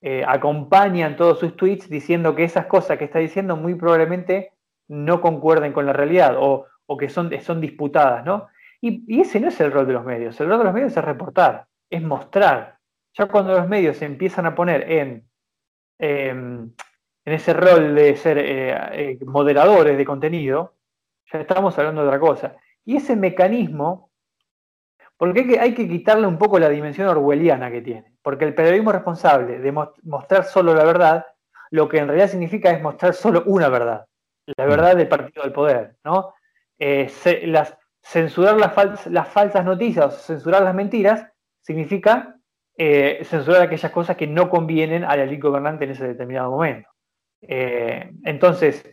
eh, acompañan todos sus tweets diciendo que esas cosas que está diciendo muy probablemente no concuerden con la realidad o, que son, son disputadas, ¿no? Y, ese no es el rol de los medios. El rol de los medios es reportar, es mostrar. Ya cuando los medios se empiezan a poner en, em, en ese rol de ser eh, eh, moderadores de contenido, ya estamos hablando de otra cosa. Y ese mecanismo porque hay que, hay que quitarle un poco la dimensión orwelliana que tiene. Porque el periodismo responsable de mostrar solo la verdad, lo que en realidad significa es mostrar solo una verdad. La verdad del partido del poder. ¿no? Eh, censurar las, las, falsas noticias o censurar las mentiras significa eh, censurar aquellas cosas que no convienen a la ley gobernante en ese determinado momento. Eh, entonces,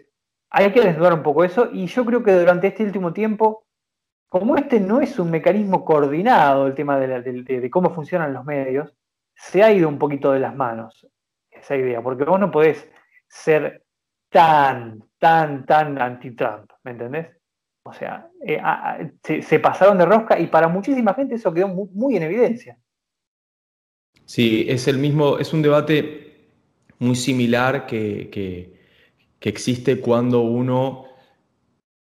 hay que desnudar un poco eso y yo creo que durante este último tiempo como este no es un mecanismo coordinado, el tema de, cómo funcionan los medios, se ha ido un poquito de las manos esa idea, porque vos no podés ser tan, tan, tan anti-Trump, ¿me entendés? O sea, eh, se, pasaron de rosca y para muchísima gente eso quedó muy, en evidencia. Sí, es el mismo, es un debate muy similar que, que existe cuando uno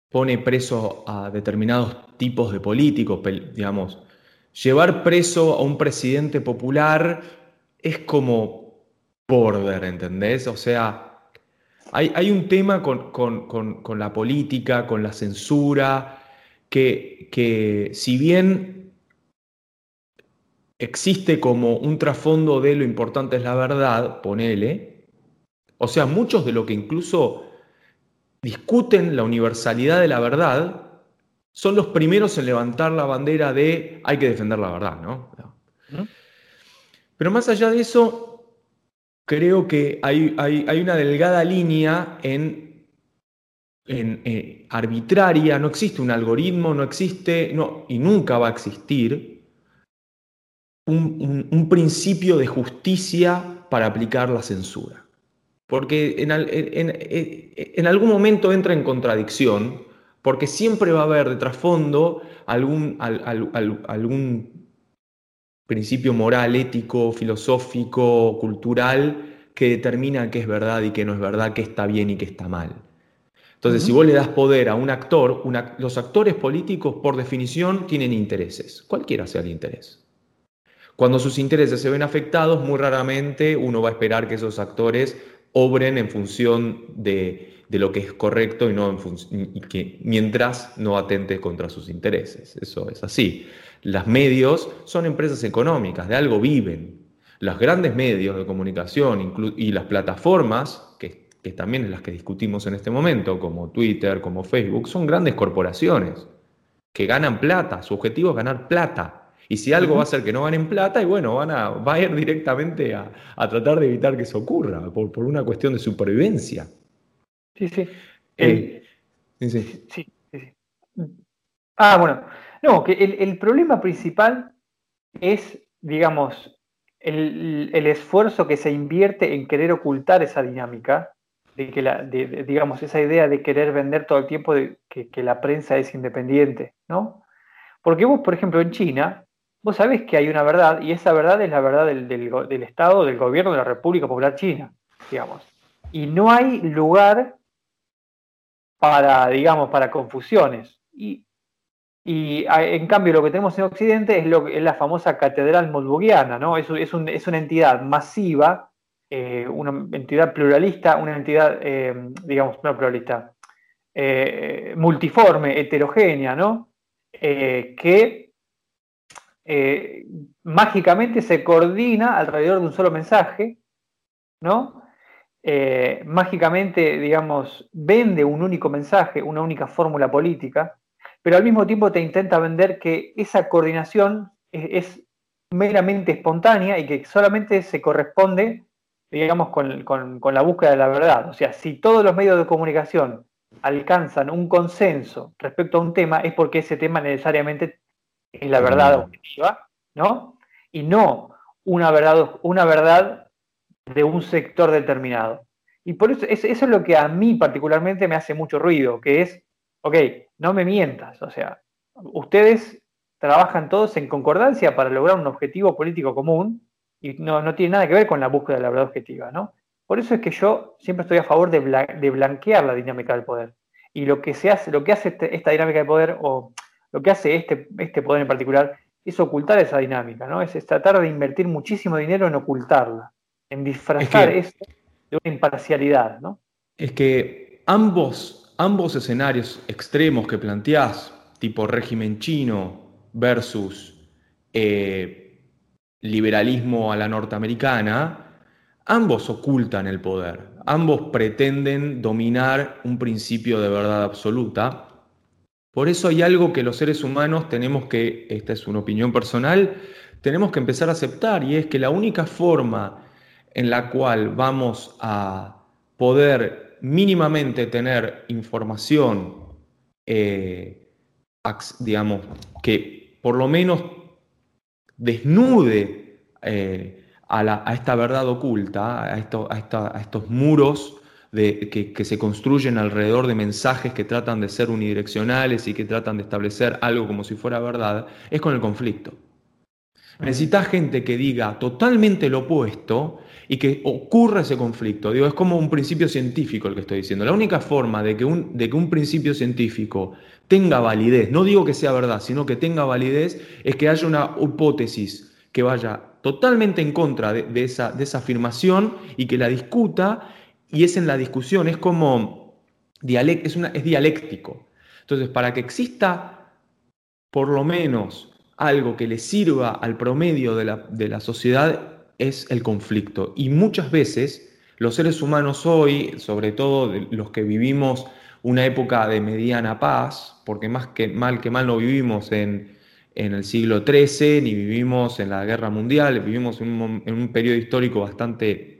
pone preso a determinados tipos de políticos, digamos. Llevar preso a un presidente popular es como border, ¿entendés? O sea, hay, un tema con, la política, con la censura, que, que si bien existe como un trasfondo de lo importante es la verdad, ponele, o sea, muchos de lo que incluso discuten la universalidad de la verdad, son los primeros en levantar la bandera de hay que defender la verdad, ¿no? Pero más allá de eso, creo que hay, hay, una delgada línea en, en eh, arbitraria, no existe un algoritmo, no existe, no, y nunca va a existir un principio de justicia para aplicar la censura porque en, algún momento entra en contradicción, porque siempre va a haber de trasfondo algún, algún principio moral, ético, filosófico, cultural, que determina qué es verdad y qué no es verdad, qué está bien y qué está mal. Entonces, si vos le das poder a un actor, los actores políticos por definición tienen intereses, cualquiera sea el interés. Cuando sus intereses se ven afectados, muy raramente uno va a esperar que esos actores obren en función de, lo que es correcto y, no y que mientras no atente contra sus intereses. Eso es así. Las medios son empresas económicas, de algo viven. Los grandes medios de comunicación y las plataformas, que, que también es las que discutimos en este momento, como Twitter, como Facebook, son grandes corporaciones. que ganan plata, su objetivo es ganar plata. Y si algo va a hacer que no ganen plata, y bueno, van a, va a ir directamente a, tratar de evitar que eso ocurra, por, por una cuestión de supervivencia. Sí, sí. Eh, sí, sí. sí, Ah, bueno. No, que el, problema principal es, digamos, el, esfuerzo que se invierte en querer ocultar esa dinámica, de que la, digamos, esa idea de querer vender todo el tiempo de que, la prensa es independiente, ¿no? Porque vos, por ejemplo, en China, vos sabés que hay una verdad, y esa verdad es la verdad del, del Estado, del gobierno de la República Popular China, digamos. Y no hay lugar para, digamos, para confusiones. Y, y en cambio lo que tenemos en Occidente es, lo, es la famosa catedral molbugiana, ¿no? Es, es, es una entidad masiva, eh, una entidad pluralista, una entidad, eh, digamos, no pluralista, eh, multiforme, heterogénea, ¿no? que mágicamente se coordina alrededor de un solo mensaje, ¿no? Eh, mágicamente, digamos, vende un único mensaje, una única fórmula política, pero al mismo tiempo te intenta vender que esa coordinación es, meramente espontánea y que solamente se corresponde, digamos, con, con, la búsqueda de la verdad. O sea, si todos los medios de comunicación alcanzan un consenso respecto a un tema, es porque ese tema necesariamente es la verdad objetiva, ¿no? Y no una verdad, una verdad de un sector determinado. Y por eso, eso es lo que a mí particularmente me hace mucho ruido, que es, ok, no me mientas, o sea, ustedes trabajan todos en concordancia para lograr un objetivo político común y no, no tiene nada que ver con la búsqueda de la verdad objetiva, ¿no? Por eso es que yo siempre estoy a favor de, de blanquear la dinámica del poder. Y lo que se hace, lo que hace este, esta dinámica de poder, o lo que hace este, este poder en particular, es ocultar esa dinámica, ¿no? es tratar de invertir muchísimo dinero en ocultarla en disfrazar esto de una imparcialidad, ¿no? Es que ambos, ambos escenarios extremos que planteás, tipo régimen chino versus eh, liberalismo a la norteamericana, ambos ocultan el poder, ambos pretenden dominar un principio de verdad absoluta. Por eso hay algo que los seres humanos tenemos que, esta es una opinión personal, tenemos que empezar a aceptar y es que la única forma en la cual vamos a poder mínimamente tener información, eh, digamos, que por lo menos desnude eh, a, esta verdad oculta, a, estos muros que, que, se construyen alrededor de mensajes que tratan de ser unidireccionales y que tratan de establecer algo como si fuera verdad, es con el conflicto. Necesitas gente que diga totalmente lo opuesto y que ocurra ese conflicto. Digo, es como un principio científico el que estoy diciendo. La única forma de que un, de que un principio científico tenga validez, no digo que sea verdad, sino que tenga validez, es que haya una hipótesis que vaya totalmente en contra de, esa, de esa afirmación y que la discuta, y es en la discusión, es como es, una, es dialéctico. Entonces, para que exista por lo menos algo que le sirva al promedio de la, sociedad, es el conflicto. Y muchas veces los seres humanos hoy, sobre todo los que vivimos una época de mediana paz, porque más que mal que mal no vivimos en, el siglo XIII, ni vivimos en la guerra mundial, vivimos en un, periodo histórico bastante,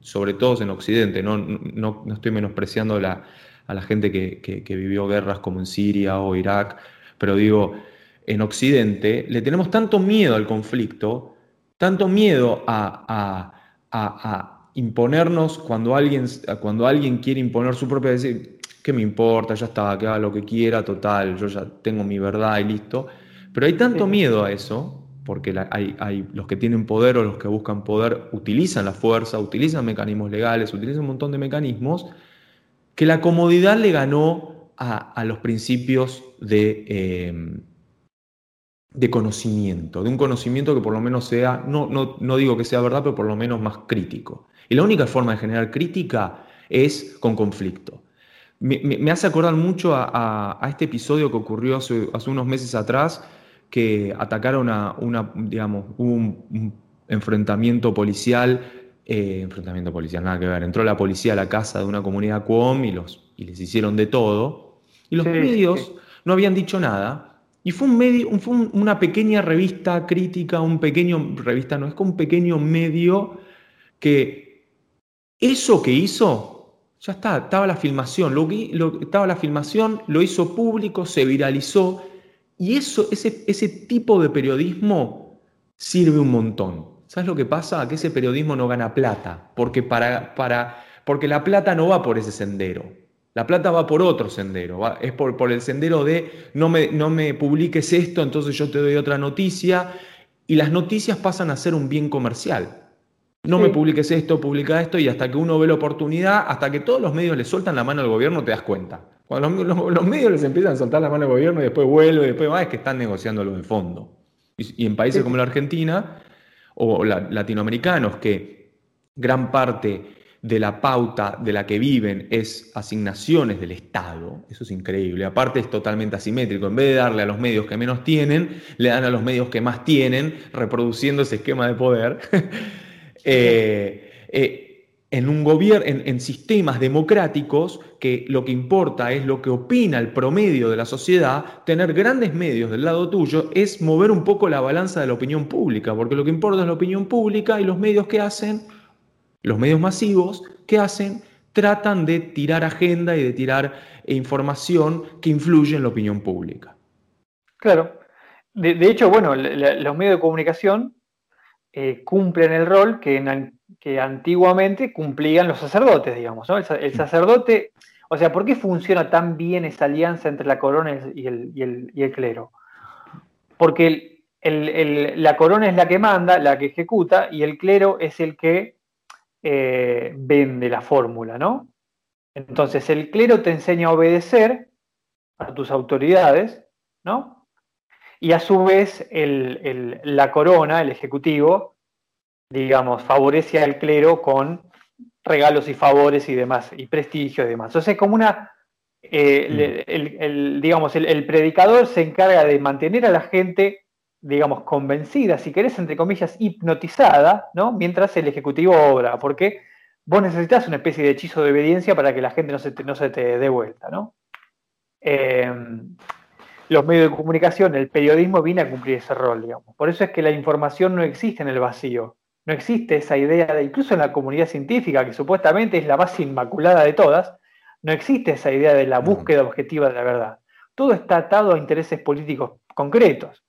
sobre todo en Occidente, no, no, estoy menospreciando a la gente que, que vivió guerras como en Siria o Irak, pero digo, en Occidente le tenemos tanto miedo al conflicto tanto miedo a, imponernos cuando alguien, cuando alguien quiere imponer su propia, decir, ¿qué me importa? Ya está, que haga lo que quiera, total, yo ya tengo mi verdad y listo. Pero hay tanto miedo a eso, porque hay, los que tienen poder o los que buscan poder utilizan la fuerza, utilizan mecanismos legales, utilizan un montón de mecanismos, que la comodidad le ganó a, los principios de, eh, de conocimiento, de un conocimiento que por lo menos sea, no, no, digo que sea verdad, pero por lo menos más crítico. Y la única forma de generar crítica es con conflicto. Me, hace acordar mucho a, este episodio que ocurrió hace, unos meses atrás, que atacaron a una, digamos, un, enfrentamiento policial, eh, enfrentamiento policial, nada que ver, entró la policía a la casa de una comunidad Cuom y, los, y les hicieron de todo, y los medios no habían dicho nada, Y fue un medio, fue una pequeña revista crítica, un pequeño, revista no, es como un pequeño medio que eso que hizo, ya está, estaba la filmación, lo, estaba la filmación, lo hizo público, se viralizó, y eso, ese, ese tipo de periodismo sirve un montón. ¿Sabes lo que pasa? Que ese periodismo no gana plata, porque, para, para, porque la plata no va por ese sendero. La plata va por otro sendero, es por, por, el sendero de no me, no me publiques esto, entonces yo te doy otra noticia, y las noticias pasan a ser un bien comercial. No me publiques esto, publica esto, y hasta que uno ve la oportunidad, hasta que todos los medios le sueltan la mano al gobierno, te das cuenta. Cuando los, medios les empiezan a soltar la mano al gobierno y después vuelve, y después va, es que están negociando lo de fondo. Y, en países como la Argentina o latinoamericanos, que gran parte de la pauta de la que viven es asignaciones del Estado, eso es increíble, aparte es totalmente asimétrico, en vez de darle a los medios que menos tienen, le dan a los medios que más tienen, reproduciendo ese esquema de poder. Eh, eh, en un gobierno, en, sistemas democráticos, que lo que importa es lo que opina el promedio de la sociedad, tener grandes medios del lado tuyo es mover un poco la balanza de la opinión pública, porque lo que importa es la opinión pública y los medios que hacen los medios masivos, ¿qué hacen? Tratan de tirar agenda y de tirar información que influye en la opinión pública. Claro. De, hecho, bueno, los medios de comunicación eh, cumplen el rol que, que, antiguamente cumplían los sacerdotes, digamos. ¿no? El, sacerdote, o sea, ¿por qué funciona tan bien esa alianza entre la corona y el, y el clero? Porque la corona es la que manda, la que ejecuta, y el clero es el que eh, vende la fórmula, ¿no? Entonces el clero te enseña a obedecer a tus autoridades, ¿no? Y a su vez la corona, el ejecutivo, digamos, favorece al clero con regalos y favores y demás, y prestigio y demás. Entonces es como una, eh, mm. el, digamos, el predicador se encarga de mantener a la gente digamos, convencida, si querés, entre comillas, hipnotizada, ¿no? Mientras el Ejecutivo obra, porque vos necesitas una especie de hechizo de obediencia para que la gente no se te, no se te dé vuelta, ¿no? Em, los medios de comunicación, el periodismo viene a cumplir ese rol, digamos. Por eso es que la información no existe en el vacío. No existe esa idea de, incluso en la comunidad científica, que supuestamente es la más inmaculada de todas, no existe esa idea de la búsqueda objetiva de la verdad. Todo está atado a intereses políticos concretos.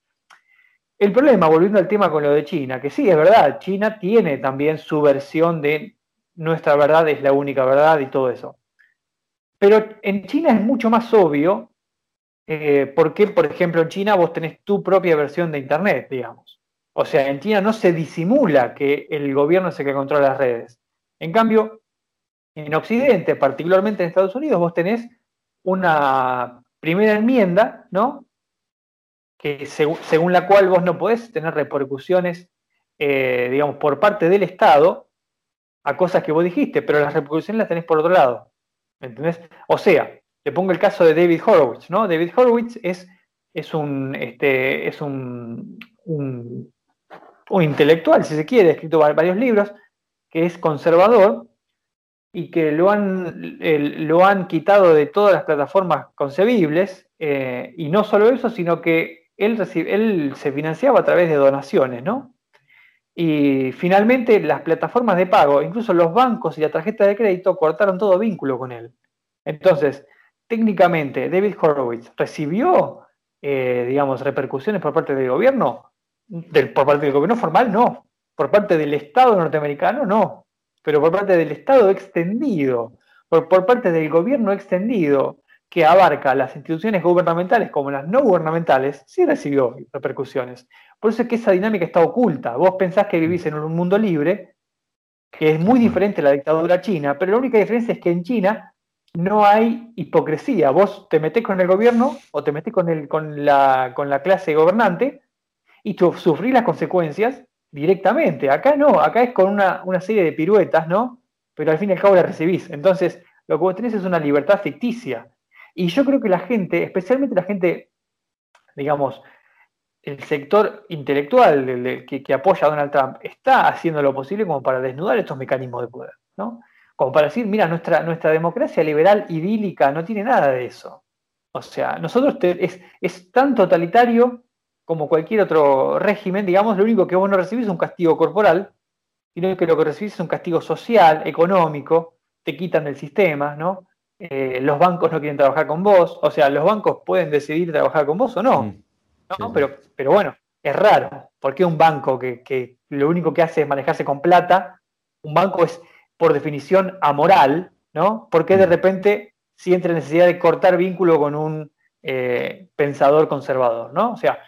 El problema, volviendo al tema con lo de China, que sí, es verdad, China tiene también su versión de nuestra verdad es la única verdad y todo eso. Pero en China es mucho más obvio eh, porque, por ejemplo, en China vos tenés tu propia versión de Internet, digamos. O sea, en China no se disimula que el gobierno es el que controla las redes. En cambio, en Occidente, particularmente en Estados Unidos, vos tenés una primera enmienda, ¿no? que según la cual vos no podés tener repercusiones, eh, digamos, por parte del Estado a cosas que vos dijiste, pero las repercusiones las tenés por otro lado. ¿Entendés? O sea, le pongo el caso de David Horowitz, ¿no? David Horowitz es, es un, este, es un, un intelectual, si se quiere, ha escrito varios libros, que es conservador y que lo han, lo han quitado de todas las plataformas concebibles, eh, y no solo eso, sino que él, se financiaba a través de donaciones, ¿no? Y finalmente las plataformas de pago, incluso los bancos y la tarjeta de crédito, cortaron todo vínculo con él. Entonces, técnicamente, David Horowitz recibió, eh, digamos, repercusiones por parte del gobierno. Por parte del gobierno formal, no. Por parte del Estado norteamericano, no. Pero por parte del Estado extendido, por parte del gobierno extendido, que abarca las instituciones gubernamentales como las no gubernamentales, sí recibió repercusiones. Por eso es que esa dinámica está oculta. Vos pensás que vivís en un mundo libre, que es muy diferente a la dictadura china, pero la única diferencia es que en China no hay hipocresía. Vos te metés con el gobierno o te metés con, la clase gobernante y tú sufrís las consecuencias directamente. Acá no, acá es con una, una serie de piruetas, ¿no? Pero al fin y al cabo la recibís. Entonces, lo que vos tenés es una libertad ficticia y yo creo que la gente, especialmente la gente, digamos, el sector intelectual que, apoya a Donald Trump, está haciendo lo posible como para desnudar estos mecanismos de poder, ¿no? Como para decir, mira, nuestra, nuestra democracia liberal idílica no tiene nada de eso. O sea, nosotros es, es tan totalitario como cualquier otro régimen, digamos, lo único que vos no recibís es un castigo corporal, sino que lo que recibís es un castigo social, económico, te quitan del sistema, ¿no? Eh, los bancos no quieren trabajar con vos, o sea, los bancos pueden decidir trabajar con vos o no, mm. ¿no? Pero, pero bueno, es raro, porque un banco que, lo único que hace es manejarse con plata, un banco es por definición amoral, ¿no? Porque de mm. repente siente necesidad de cortar vínculo con un eh, pensador conservador, ¿no? O sea,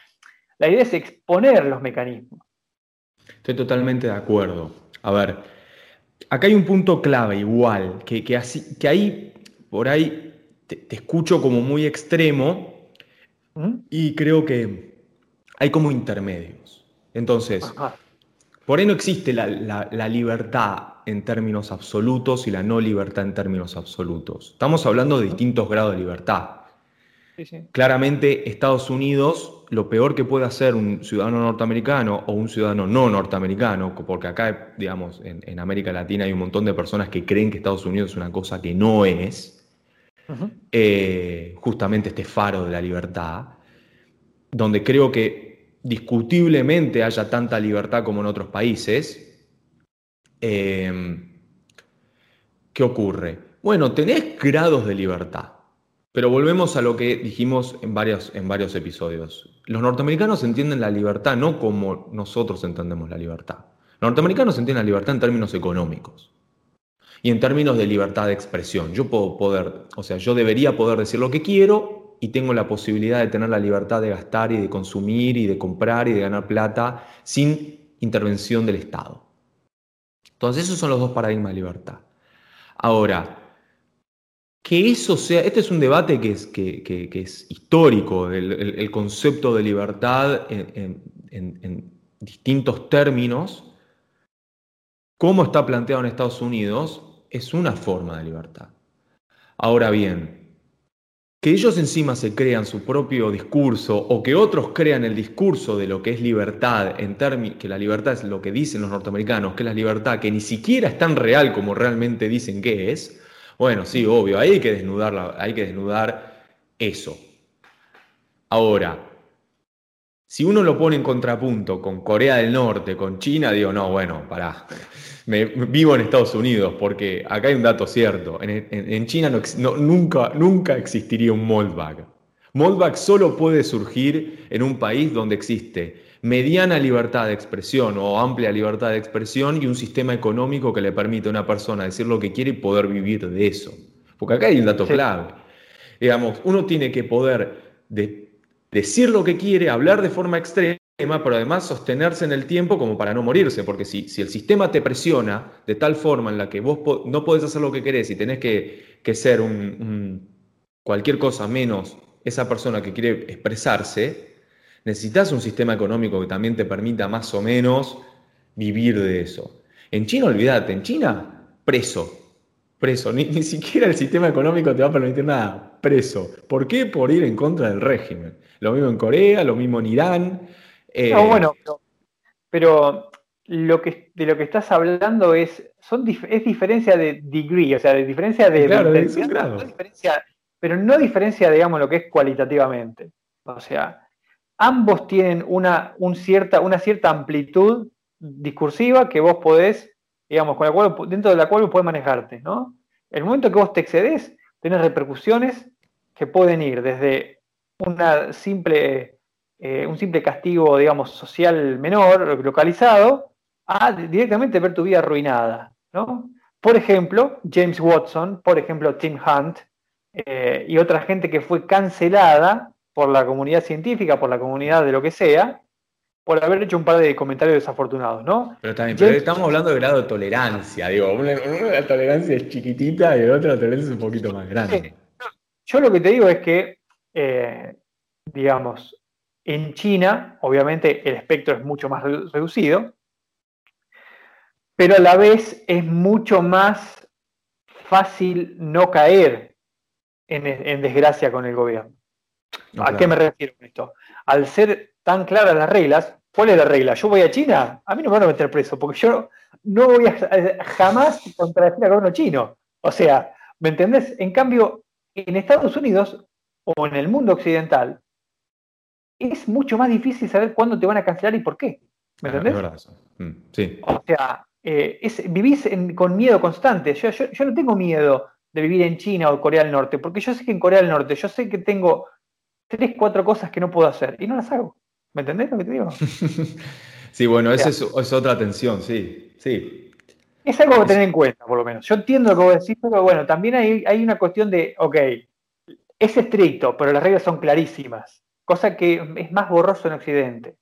la idea es exponer los mecanismos. Estoy totalmente de acuerdo. A ver, acá hay un punto clave igual, que, así, que ahí, por ahí, te, escucho como muy extremo ¿Mm? y creo que hay como intermedios. Entonces, por ahí no existe la, libertad en términos absolutos y la no libertad en términos absolutos. Estamos hablando de distintos grados de libertad. Claramente Estados Unidos, lo peor que puede hacer un ciudadano norteamericano o un ciudadano no norteamericano, porque acá, digamos, en, América Latina hay un montón de personas que creen que Estados Unidos es una cosa que no es, eh, justamente este faro de la libertad, donde creo que discutiblemente haya tanta libertad como en otros países. Eh, ¿Qué ocurre? Bueno, tenés grados de libertad. Pero volvemos a lo que dijimos en varios, en varios episodios. Los norteamericanos entienden la libertad no como nosotros entendemos la libertad. Los norteamericanos entienden la libertad en términos económicos y en términos de libertad de expresión. Yo puedo poder, o sea, yo debería poder decir lo que quiero y tengo la posibilidad de tener la libertad de gastar y de consumir y de comprar y de ganar plata sin intervención del Estado. Entonces esos son los dos paradigmas de libertad. Ahora, que eso sea, este es un debate que es, que, es histórico, el, concepto de libertad en, distintos términos, cómo está planteado en Estados Unidos, es una forma de libertad. Ahora bien, que ellos encima se crean su propio discurso o que otros crean el discurso de lo que es libertad, en que la libertad es lo que dicen los norteamericanos, que es la libertad que ni siquiera es tan real como realmente dicen que es, bueno, sí, obvio, hay que desnudar, hay que desnudar eso. Ahora, si uno lo pone en contrapunto con Corea del Norte, con China, digo, no, bueno, pará. Vivo en Estados Unidos porque acá hay un dato cierto. En, China nunca, nunca existiría un moldback. Moldback solo puede surgir en un país donde existe mediana libertad de expresión o amplia libertad de expresión y un sistema económico que le permite a una persona decir lo que quiere y poder vivir de eso. Porque acá hay un dato clave. Digamos, uno tiene que poder decir lo que quiere, hablar de forma extrema, pero además sostenerse en el tiempo como para no morirse, porque si, si el sistema te presiona de tal forma en la que vos no podés hacer lo que querés y tenés que, ser un, cualquier cosa menos esa persona que quiere expresarse, necesitas un sistema económico que también te permita más o menos vivir de eso. En China, olvídate, en China, preso. Preso. Ni, siquiera el sistema económico te va a permitir nada. Preso. ¿Por qué? Por ir en contra del régimen. Lo mismo en Corea, lo mismo en Irán. Eh, no, bueno, pero, lo que, de lo que estás hablando es, son, es diferencia de degree, o sea, de diferencia de... Claro, de, diferencia, pero no diferencia, digamos, lo que es cualitativamente. O sea, ambos tienen una, cierta, una cierta amplitud discursiva que vos podés, digamos, con la cual, dentro de la cual vos podés manejarte, ¿no? El momento que vos te excedes, tenés repercusiones que pueden ir desde una simple, eh, un simple castigo, digamos, social menor, localizado, a directamente ver tu vida arruinada, ¿no? Por ejemplo, James Watson, por ejemplo, Tim Hunt eh, y otra gente que fue cancelada por la comunidad científica, por la comunidad de lo que sea, por haber hecho un par de comentarios desafortunados, ¿no? Pero también, estamos hablando de grado de tolerancia, digo, una, la tolerancia es chiquitita y la otra tolerancia es un poquito más grande. Yo lo que te digo es que, eh, digamos, en China, obviamente el espectro es mucho más reducido, pero a la vez es mucho más fácil no caer en desgracia con el gobierno. ¿A qué me refiero con esto? Al ser tan claras las reglas, ¿cuál es la regla? Yo voy a China, a mí no me van a meter preso, porque yo no voy a jamás contradecir al gobierno chino. O sea, ¿me entendés? En cambio, en Estados Unidos, o en el mundo occidental, es mucho más difícil saber cuándo te van a cancelar y por qué. ¿Me ah, entendés? Mm, sí. O sea, eh, vivís con miedo constante. Yo, yo, no tengo miedo de vivir en China o Corea del Norte, porque yo sé que en Corea del Norte yo sé que tengo tres, cuatro cosas que no puedo hacer y no las hago. ¿Me entendés lo que te digo? sí, bueno, esa es, es, otra tensión, sí, sí. Es algo que tener en cuenta, por lo menos. Yo entiendo lo que vos decís, pero bueno, también hay, hay una cuestión de, ok, es estricto, pero las reglas son clarísimas, cosa que es más borroso en Occidente.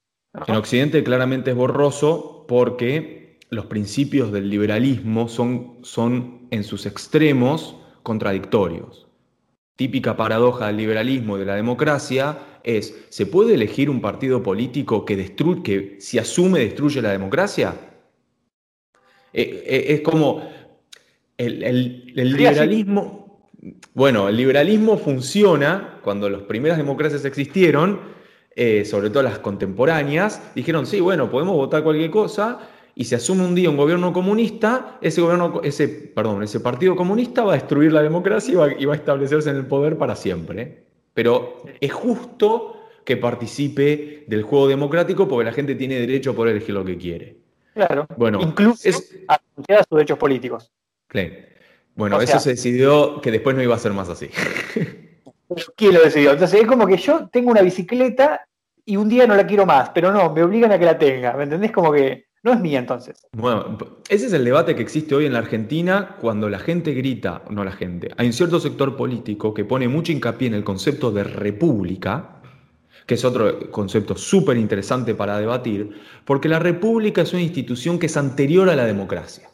En Occidente claramente es borroso porque los principios del liberalismo son, son en sus extremos contradictorios. Típica paradoja del liberalismo y de la democracia es, ¿se puede elegir un partido político que, destruye, que si asume destruye la democracia? Eh, eh, es como el, liberalismo, bueno, el liberalismo funciona cuando las primeras democracias existieron, eh, sobre todo las contemporáneas, dijeron, sí, bueno, podemos votar cualquier cosa, y si asume un día un gobierno comunista, ese, gobierno, ese, perdón, ese partido comunista va a destruir la democracia y va, a establecerse en el poder para siempre. Pero es justo que participe del juego democrático porque la gente tiene derecho a poder elegir lo que quiere. Claro. Bueno, incluso es, a sus derechos políticos. Bueno, eso se decidió que después no iba a ser más así. ¿Quién lo decidió? Entonces es como que yo tengo una bicicleta y un día no la quiero más, pero no, me obligan a que la tenga. ¿Me entendés? Como que no es mía entonces. Bueno, ese es el debate que existe hoy en la Argentina cuando la gente grita, no la gente, hay un cierto sector político que pone mucho hincapié en el concepto de república que es otro concepto súper interesante para debatir, porque la república es una institución que es anterior a la democracia.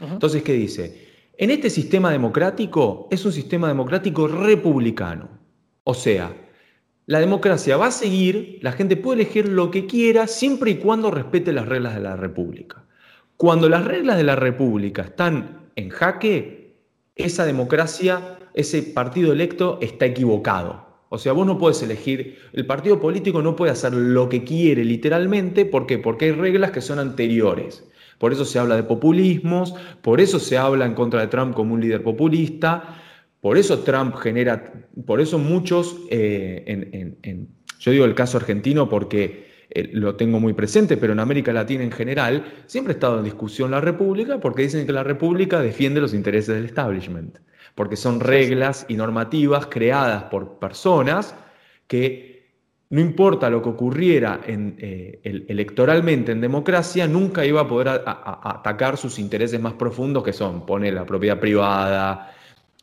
Entonces, ¿qué dice? En este sistema democrático es un sistema democrático republicano. O sea, la democracia va a seguir, la gente puede elegir lo que quiera siempre y cuando respete las reglas de la república. Cuando las reglas de la república están en jaque, esa democracia, ese partido electo está equivocado. O sea, vos no puedes elegir, el partido político no puede hacer lo que quiere literalmente, ¿por qué? Porque hay reglas que son anteriores. Por eso se habla de populismos, por eso se habla en contra de Trump como un líder populista, por eso Trump genera, por eso muchos, eh, en, yo digo el caso argentino porque eh, lo tengo muy presente, pero en América Latina en general, siempre ha estado en discusión la República porque dicen que la República defiende los intereses del establishment porque son reglas y normativas creadas por personas que no importa lo que ocurriera eh, electoralmente en democracia, nunca iba a poder atacar sus intereses más profundos, que son poner la propiedad privada,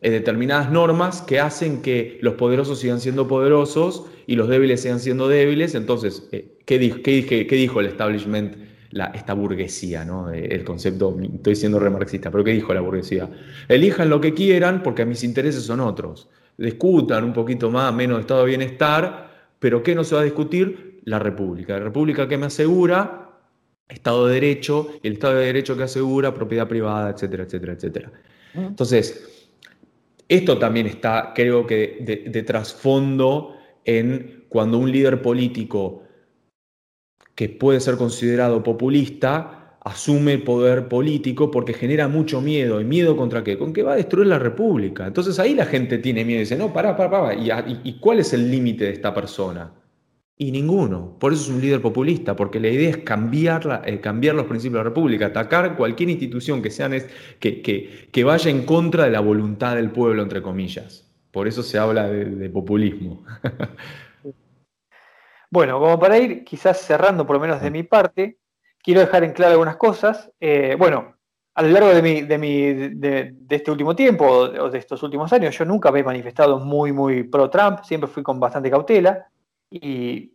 eh, determinadas normas que hacen que los poderosos sigan siendo poderosos y los débiles sigan siendo débiles. Entonces, eh, ¿qué, qué, qué dijo el establishment? esta burguesía, ¿no? Eh, el concepto, estoy siendo remarxista, pero ¿qué dijo la burguesía? Elijan lo que quieran porque mis intereses son otros. Discutan un poquito más, menos estado de bienestar, pero ¿qué no se va a discutir? La república. La república que me asegura Estado de Derecho, el Estado de Derecho que asegura propiedad privada, etcétera, etcétera, etcétera. Entonces, esto también está, creo que, de trasfondo en cuando un líder político que puede ser considerado populista, asume poder político porque genera mucho miedo. ¿Y miedo contra qué? Con que va a destruir la República. Entonces ahí la gente tiene miedo y dice, no, pará, pará, pará. ¿Y, cuál es el límite de esta persona? Y ninguno. Por eso es un líder populista, porque la idea es cambiar, eh, cambiar los principios de la República, atacar cualquier institución que, sean, que, que, vaya en contra de la voluntad del pueblo, entre comillas. Por eso se habla de, de populismo. Bueno, como para ir quizás cerrando por lo menos de mi parte, quiero dejar en claro algunas cosas. Eh, bueno, a lo largo de, mi, de, mi, de, este último tiempo o de estos últimos años, yo nunca me he manifestado muy, muy pro-Trump, siempre fui con bastante cautela, y,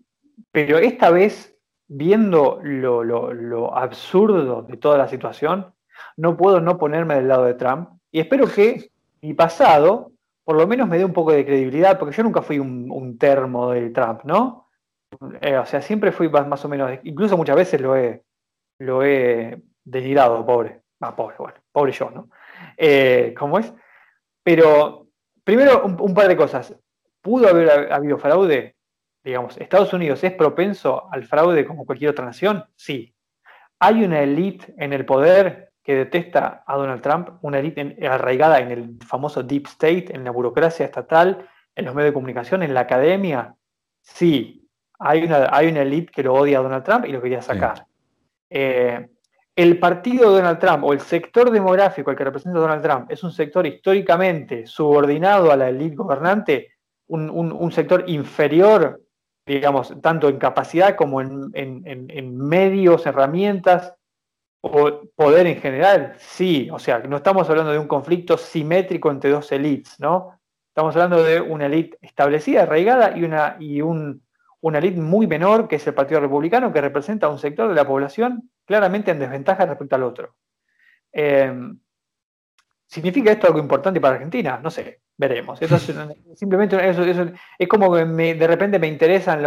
pero esta vez, viendo lo, lo absurdo de toda la situación, no puedo no ponerme del lado de Trump, y espero que mi pasado por lo menos me dé un poco de credibilidad, porque yo nunca fui un, un termo de Trump, ¿no? Eh, o sea, siempre fui más, o menos, incluso muchas veces lo he, lo he delirado, pobre. Ah, pobre, bueno, pobre yo, ¿no? Eh, ¿Cómo es? Pero, primero, un, par de cosas. ¿Pudo haber habido fraude? Digamos, ¿Estados Unidos es propenso al fraude como cualquier otra nación? Sí. ¿Hay una élite en el poder que detesta a Donald Trump? Una élite arraigada en el famoso deep state, en la burocracia estatal, en los medios de comunicación, en la academia, sí, hay una, hay una elite que lo odia a Donald Trump y lo quería sacar. Eh, el partido de Donald Trump o el sector demográfico al que representa Donald Trump es un sector históricamente subordinado a la élite gobernante, un, sector inferior, digamos, tanto en capacidad como en, medios, herramientas o poder en general, sí, o sea, no estamos hablando de un conflicto simétrico entre dos élites, ¿no? Estamos hablando de una élite establecida, arraigada y una, y un, una élite muy menor, que es el Partido Republicano, que representa un sector de la población claramente en desventaja respecto al otro. Em, ¿Significa esto algo importante para Argentina? No sé, veremos. Eso es, simplemente eso, es como que de repente me interesan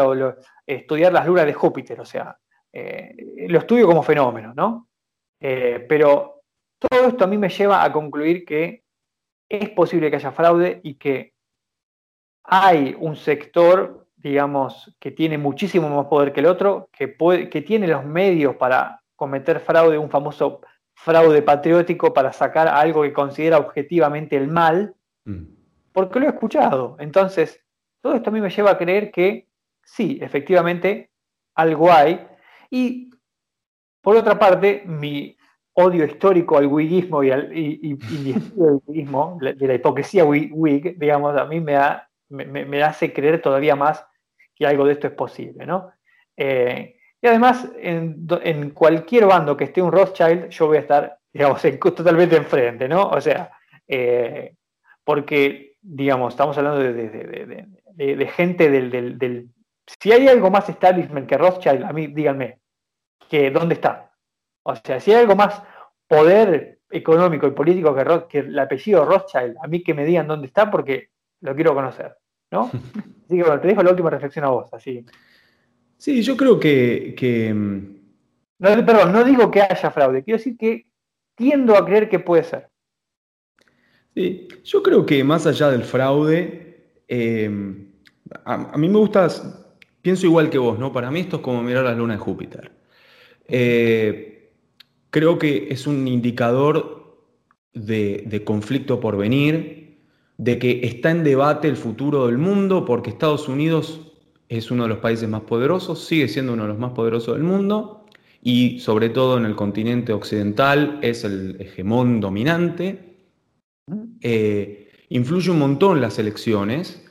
estudiar las lunas de Júpiter, o sea, eh, lo estudio como fenómeno, ¿no? Eh, pero todo esto a mí me lleva a concluir que es posible que haya fraude y que hay un sector, digamos, que tiene muchísimo más poder que el otro, que, puede, que tiene los medios para cometer fraude, un famoso fraude patriótico para sacar algo que considera objetivamente el mal, mm. Porque lo he escuchado. Entonces, todo esto a mí me lleva a creer que sí, efectivamente, algo hay. Y por otra parte, mi odio histórico al wiguismo y, al, y, de la hipocresía wig, digamos, a mí me, me, hace creer todavía más que algo de esto es posible, ¿no? Eh, y además, en, cualquier bando que esté un Rothschild, yo voy a estar, digamos, totalmente enfrente, ¿no? O sea, eh, porque, digamos, estamos hablando de, gente del, Si hay algo más establishment que Rothschild, a mí díganme, que ¿dónde está? O sea, si hay algo más poder económico y político que, que el apellido Rothschild, a mí que me digan dónde está porque lo quiero conocer, ¿no? Así que bueno, te dejo la última reflexión a vos, así. Sí, yo creo que... Mm, no, perdón, no digo que haya fraude, quiero decir que tiendo a creer que puede ser. Sí, yo creo que más allá del fraude, em, a, mí me gusta, pienso igual que vos, ¿no? Para mí esto es como mirar la luna de Júpiter. Eh, creo que es un indicador de, de conflicto por venir, de que está en debate el futuro del mundo, porque Estados Unidos es uno de los países más poderosos, sigue siendo uno de los más poderosos del mundo y sobre todo en el continente occidental es el hegemón dominante. Eh, influye un montón las elecciones,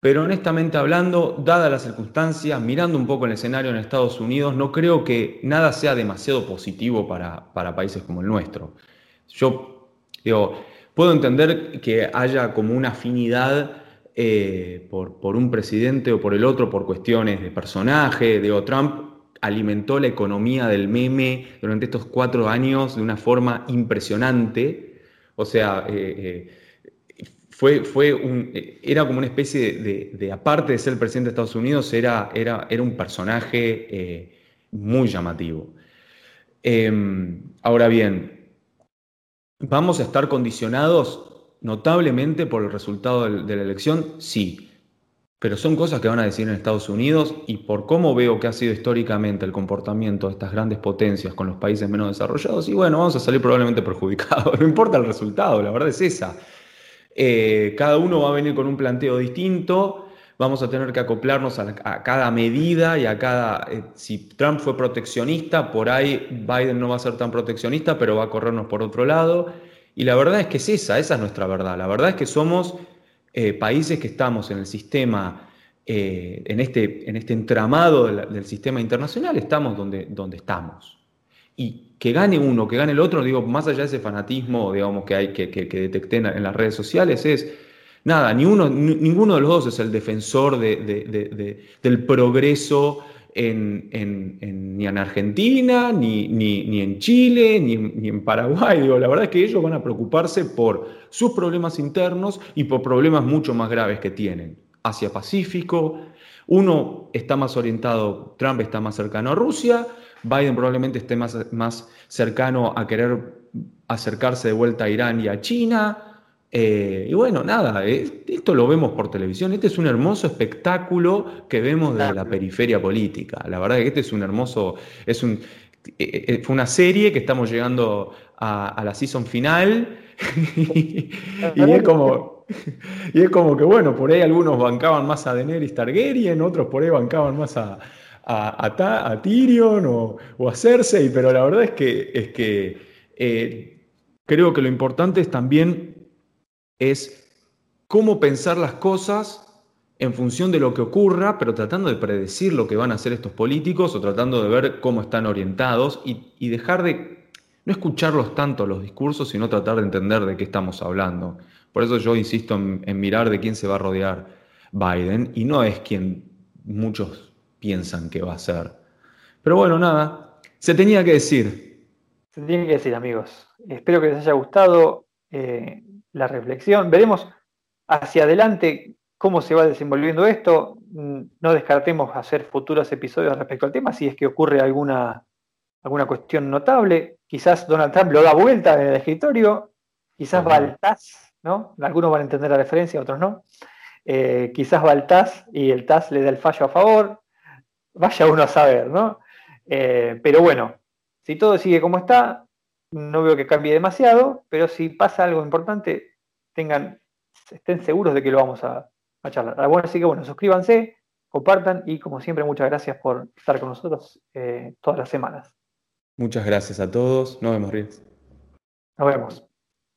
pero honestamente hablando, dadas las circunstancias, mirando un poco el escenario en Estados Unidos, no creo que nada sea demasiado positivo para, para países como el nuestro. Yo puedo entender que haya como una afinidad eh, por, un presidente o por el otro por cuestiones de personaje. Digo, Trump alimentó la economía del meme durante estos cuatro años de una forma impresionante. O sea, eh, eh, fue, fue un, era como una especie de, aparte de ser presidente de Estados Unidos, era, era, era un personaje muy llamativo. Em, ahora bien, ¿vamos a estar condicionados notablemente por el resultado de la elección, sí. Pero son cosas que van a decir en Estados Unidos y por cómo veo que ha sido históricamente el comportamiento de estas grandes potencias con los países menos desarrollados, y bueno, vamos a salir probablemente perjudicados. No importa el resultado, la verdad es esa. Eh, cada uno va a venir con un planteo distinto, vamos a tener que acoplarnos a, cada medida y a cada... Eh, si Trump fue proteccionista, por ahí Biden no va a ser tan proteccionista, pero va a corrernos por otro lado. Y la verdad es que es esa, esa es nuestra verdad. La verdad es que somos eh, países que estamos en el sistema, eh, en, este, en este entramado del, sistema internacional, estamos donde, donde estamos. Y que gane uno, que gane el otro, digo, más allá de ese fanatismo, digamos, que hay que, que, detecté en, las redes sociales, es nada, ni uno, ninguno de los dos es el defensor del progreso en, ni en Argentina, ni, ni, en Chile, ni, en Paraguay. Digo, la verdad es que ellos van a preocuparse por sus problemas internos y por problemas mucho más graves que tienen. Asia-Pacífico, uno está más orientado, Trump está más cercano a Rusia, Biden probablemente esté más, más cercano a querer acercarse de vuelta a Irán y a China. Eh, y bueno, nada, eh, esto lo vemos por televisión, este es un hermoso espectáculo que vemos desde la periferia política. La verdad es que este es un hermoso, es un, eh, fue una serie que estamos llegando a, la season final y, es como, y es como que, bueno, por ahí algunos bancaban más a Daenerys Targaryen, otros por ahí bancaban más a, a, Tyrion o, a Cersei, pero la verdad es que, es que creo que lo importante es también es cómo pensar las cosas en función de lo que ocurra, pero tratando de predecir lo que van a hacer estos políticos o tratando de ver cómo están orientados y, dejar de no escucharlos tanto los discursos, sino tratar de entender de qué estamos hablando. Por eso yo insisto en, en mirar de quién se va a rodear Biden y no es quien muchos piensan que va a ser. Pero bueno, nada, se tenía que decir. Se tiene que decir, amigos. Espero que les haya gustado eh, la reflexión. Veremos hacia adelante cómo se va desenvolviendo esto. No descartemos hacer futuros episodios respecto al tema si es que ocurre alguna, alguna cuestión notable. Quizás Donald Trump lo da vuelta en el escritorio, quizás va al TAS, ¿no? Algunos van a entender la referencia, otros no. Eh, quizás va al TAS y el TAS le da el fallo a favor. Vaya uno a saber, ¿no? Eh, pero bueno, si todo sigue como está, no veo que cambie demasiado, pero si pasa algo importante, tengan, estén seguros de que lo vamos a, charlar. Ah, bueno, así que bueno, suscríbanse, compartan y como siempre, muchas gracias por estar con nosotros eh, todas las semanas. Muchas gracias a todos. Nos vemos, Ríos. Nos vemos.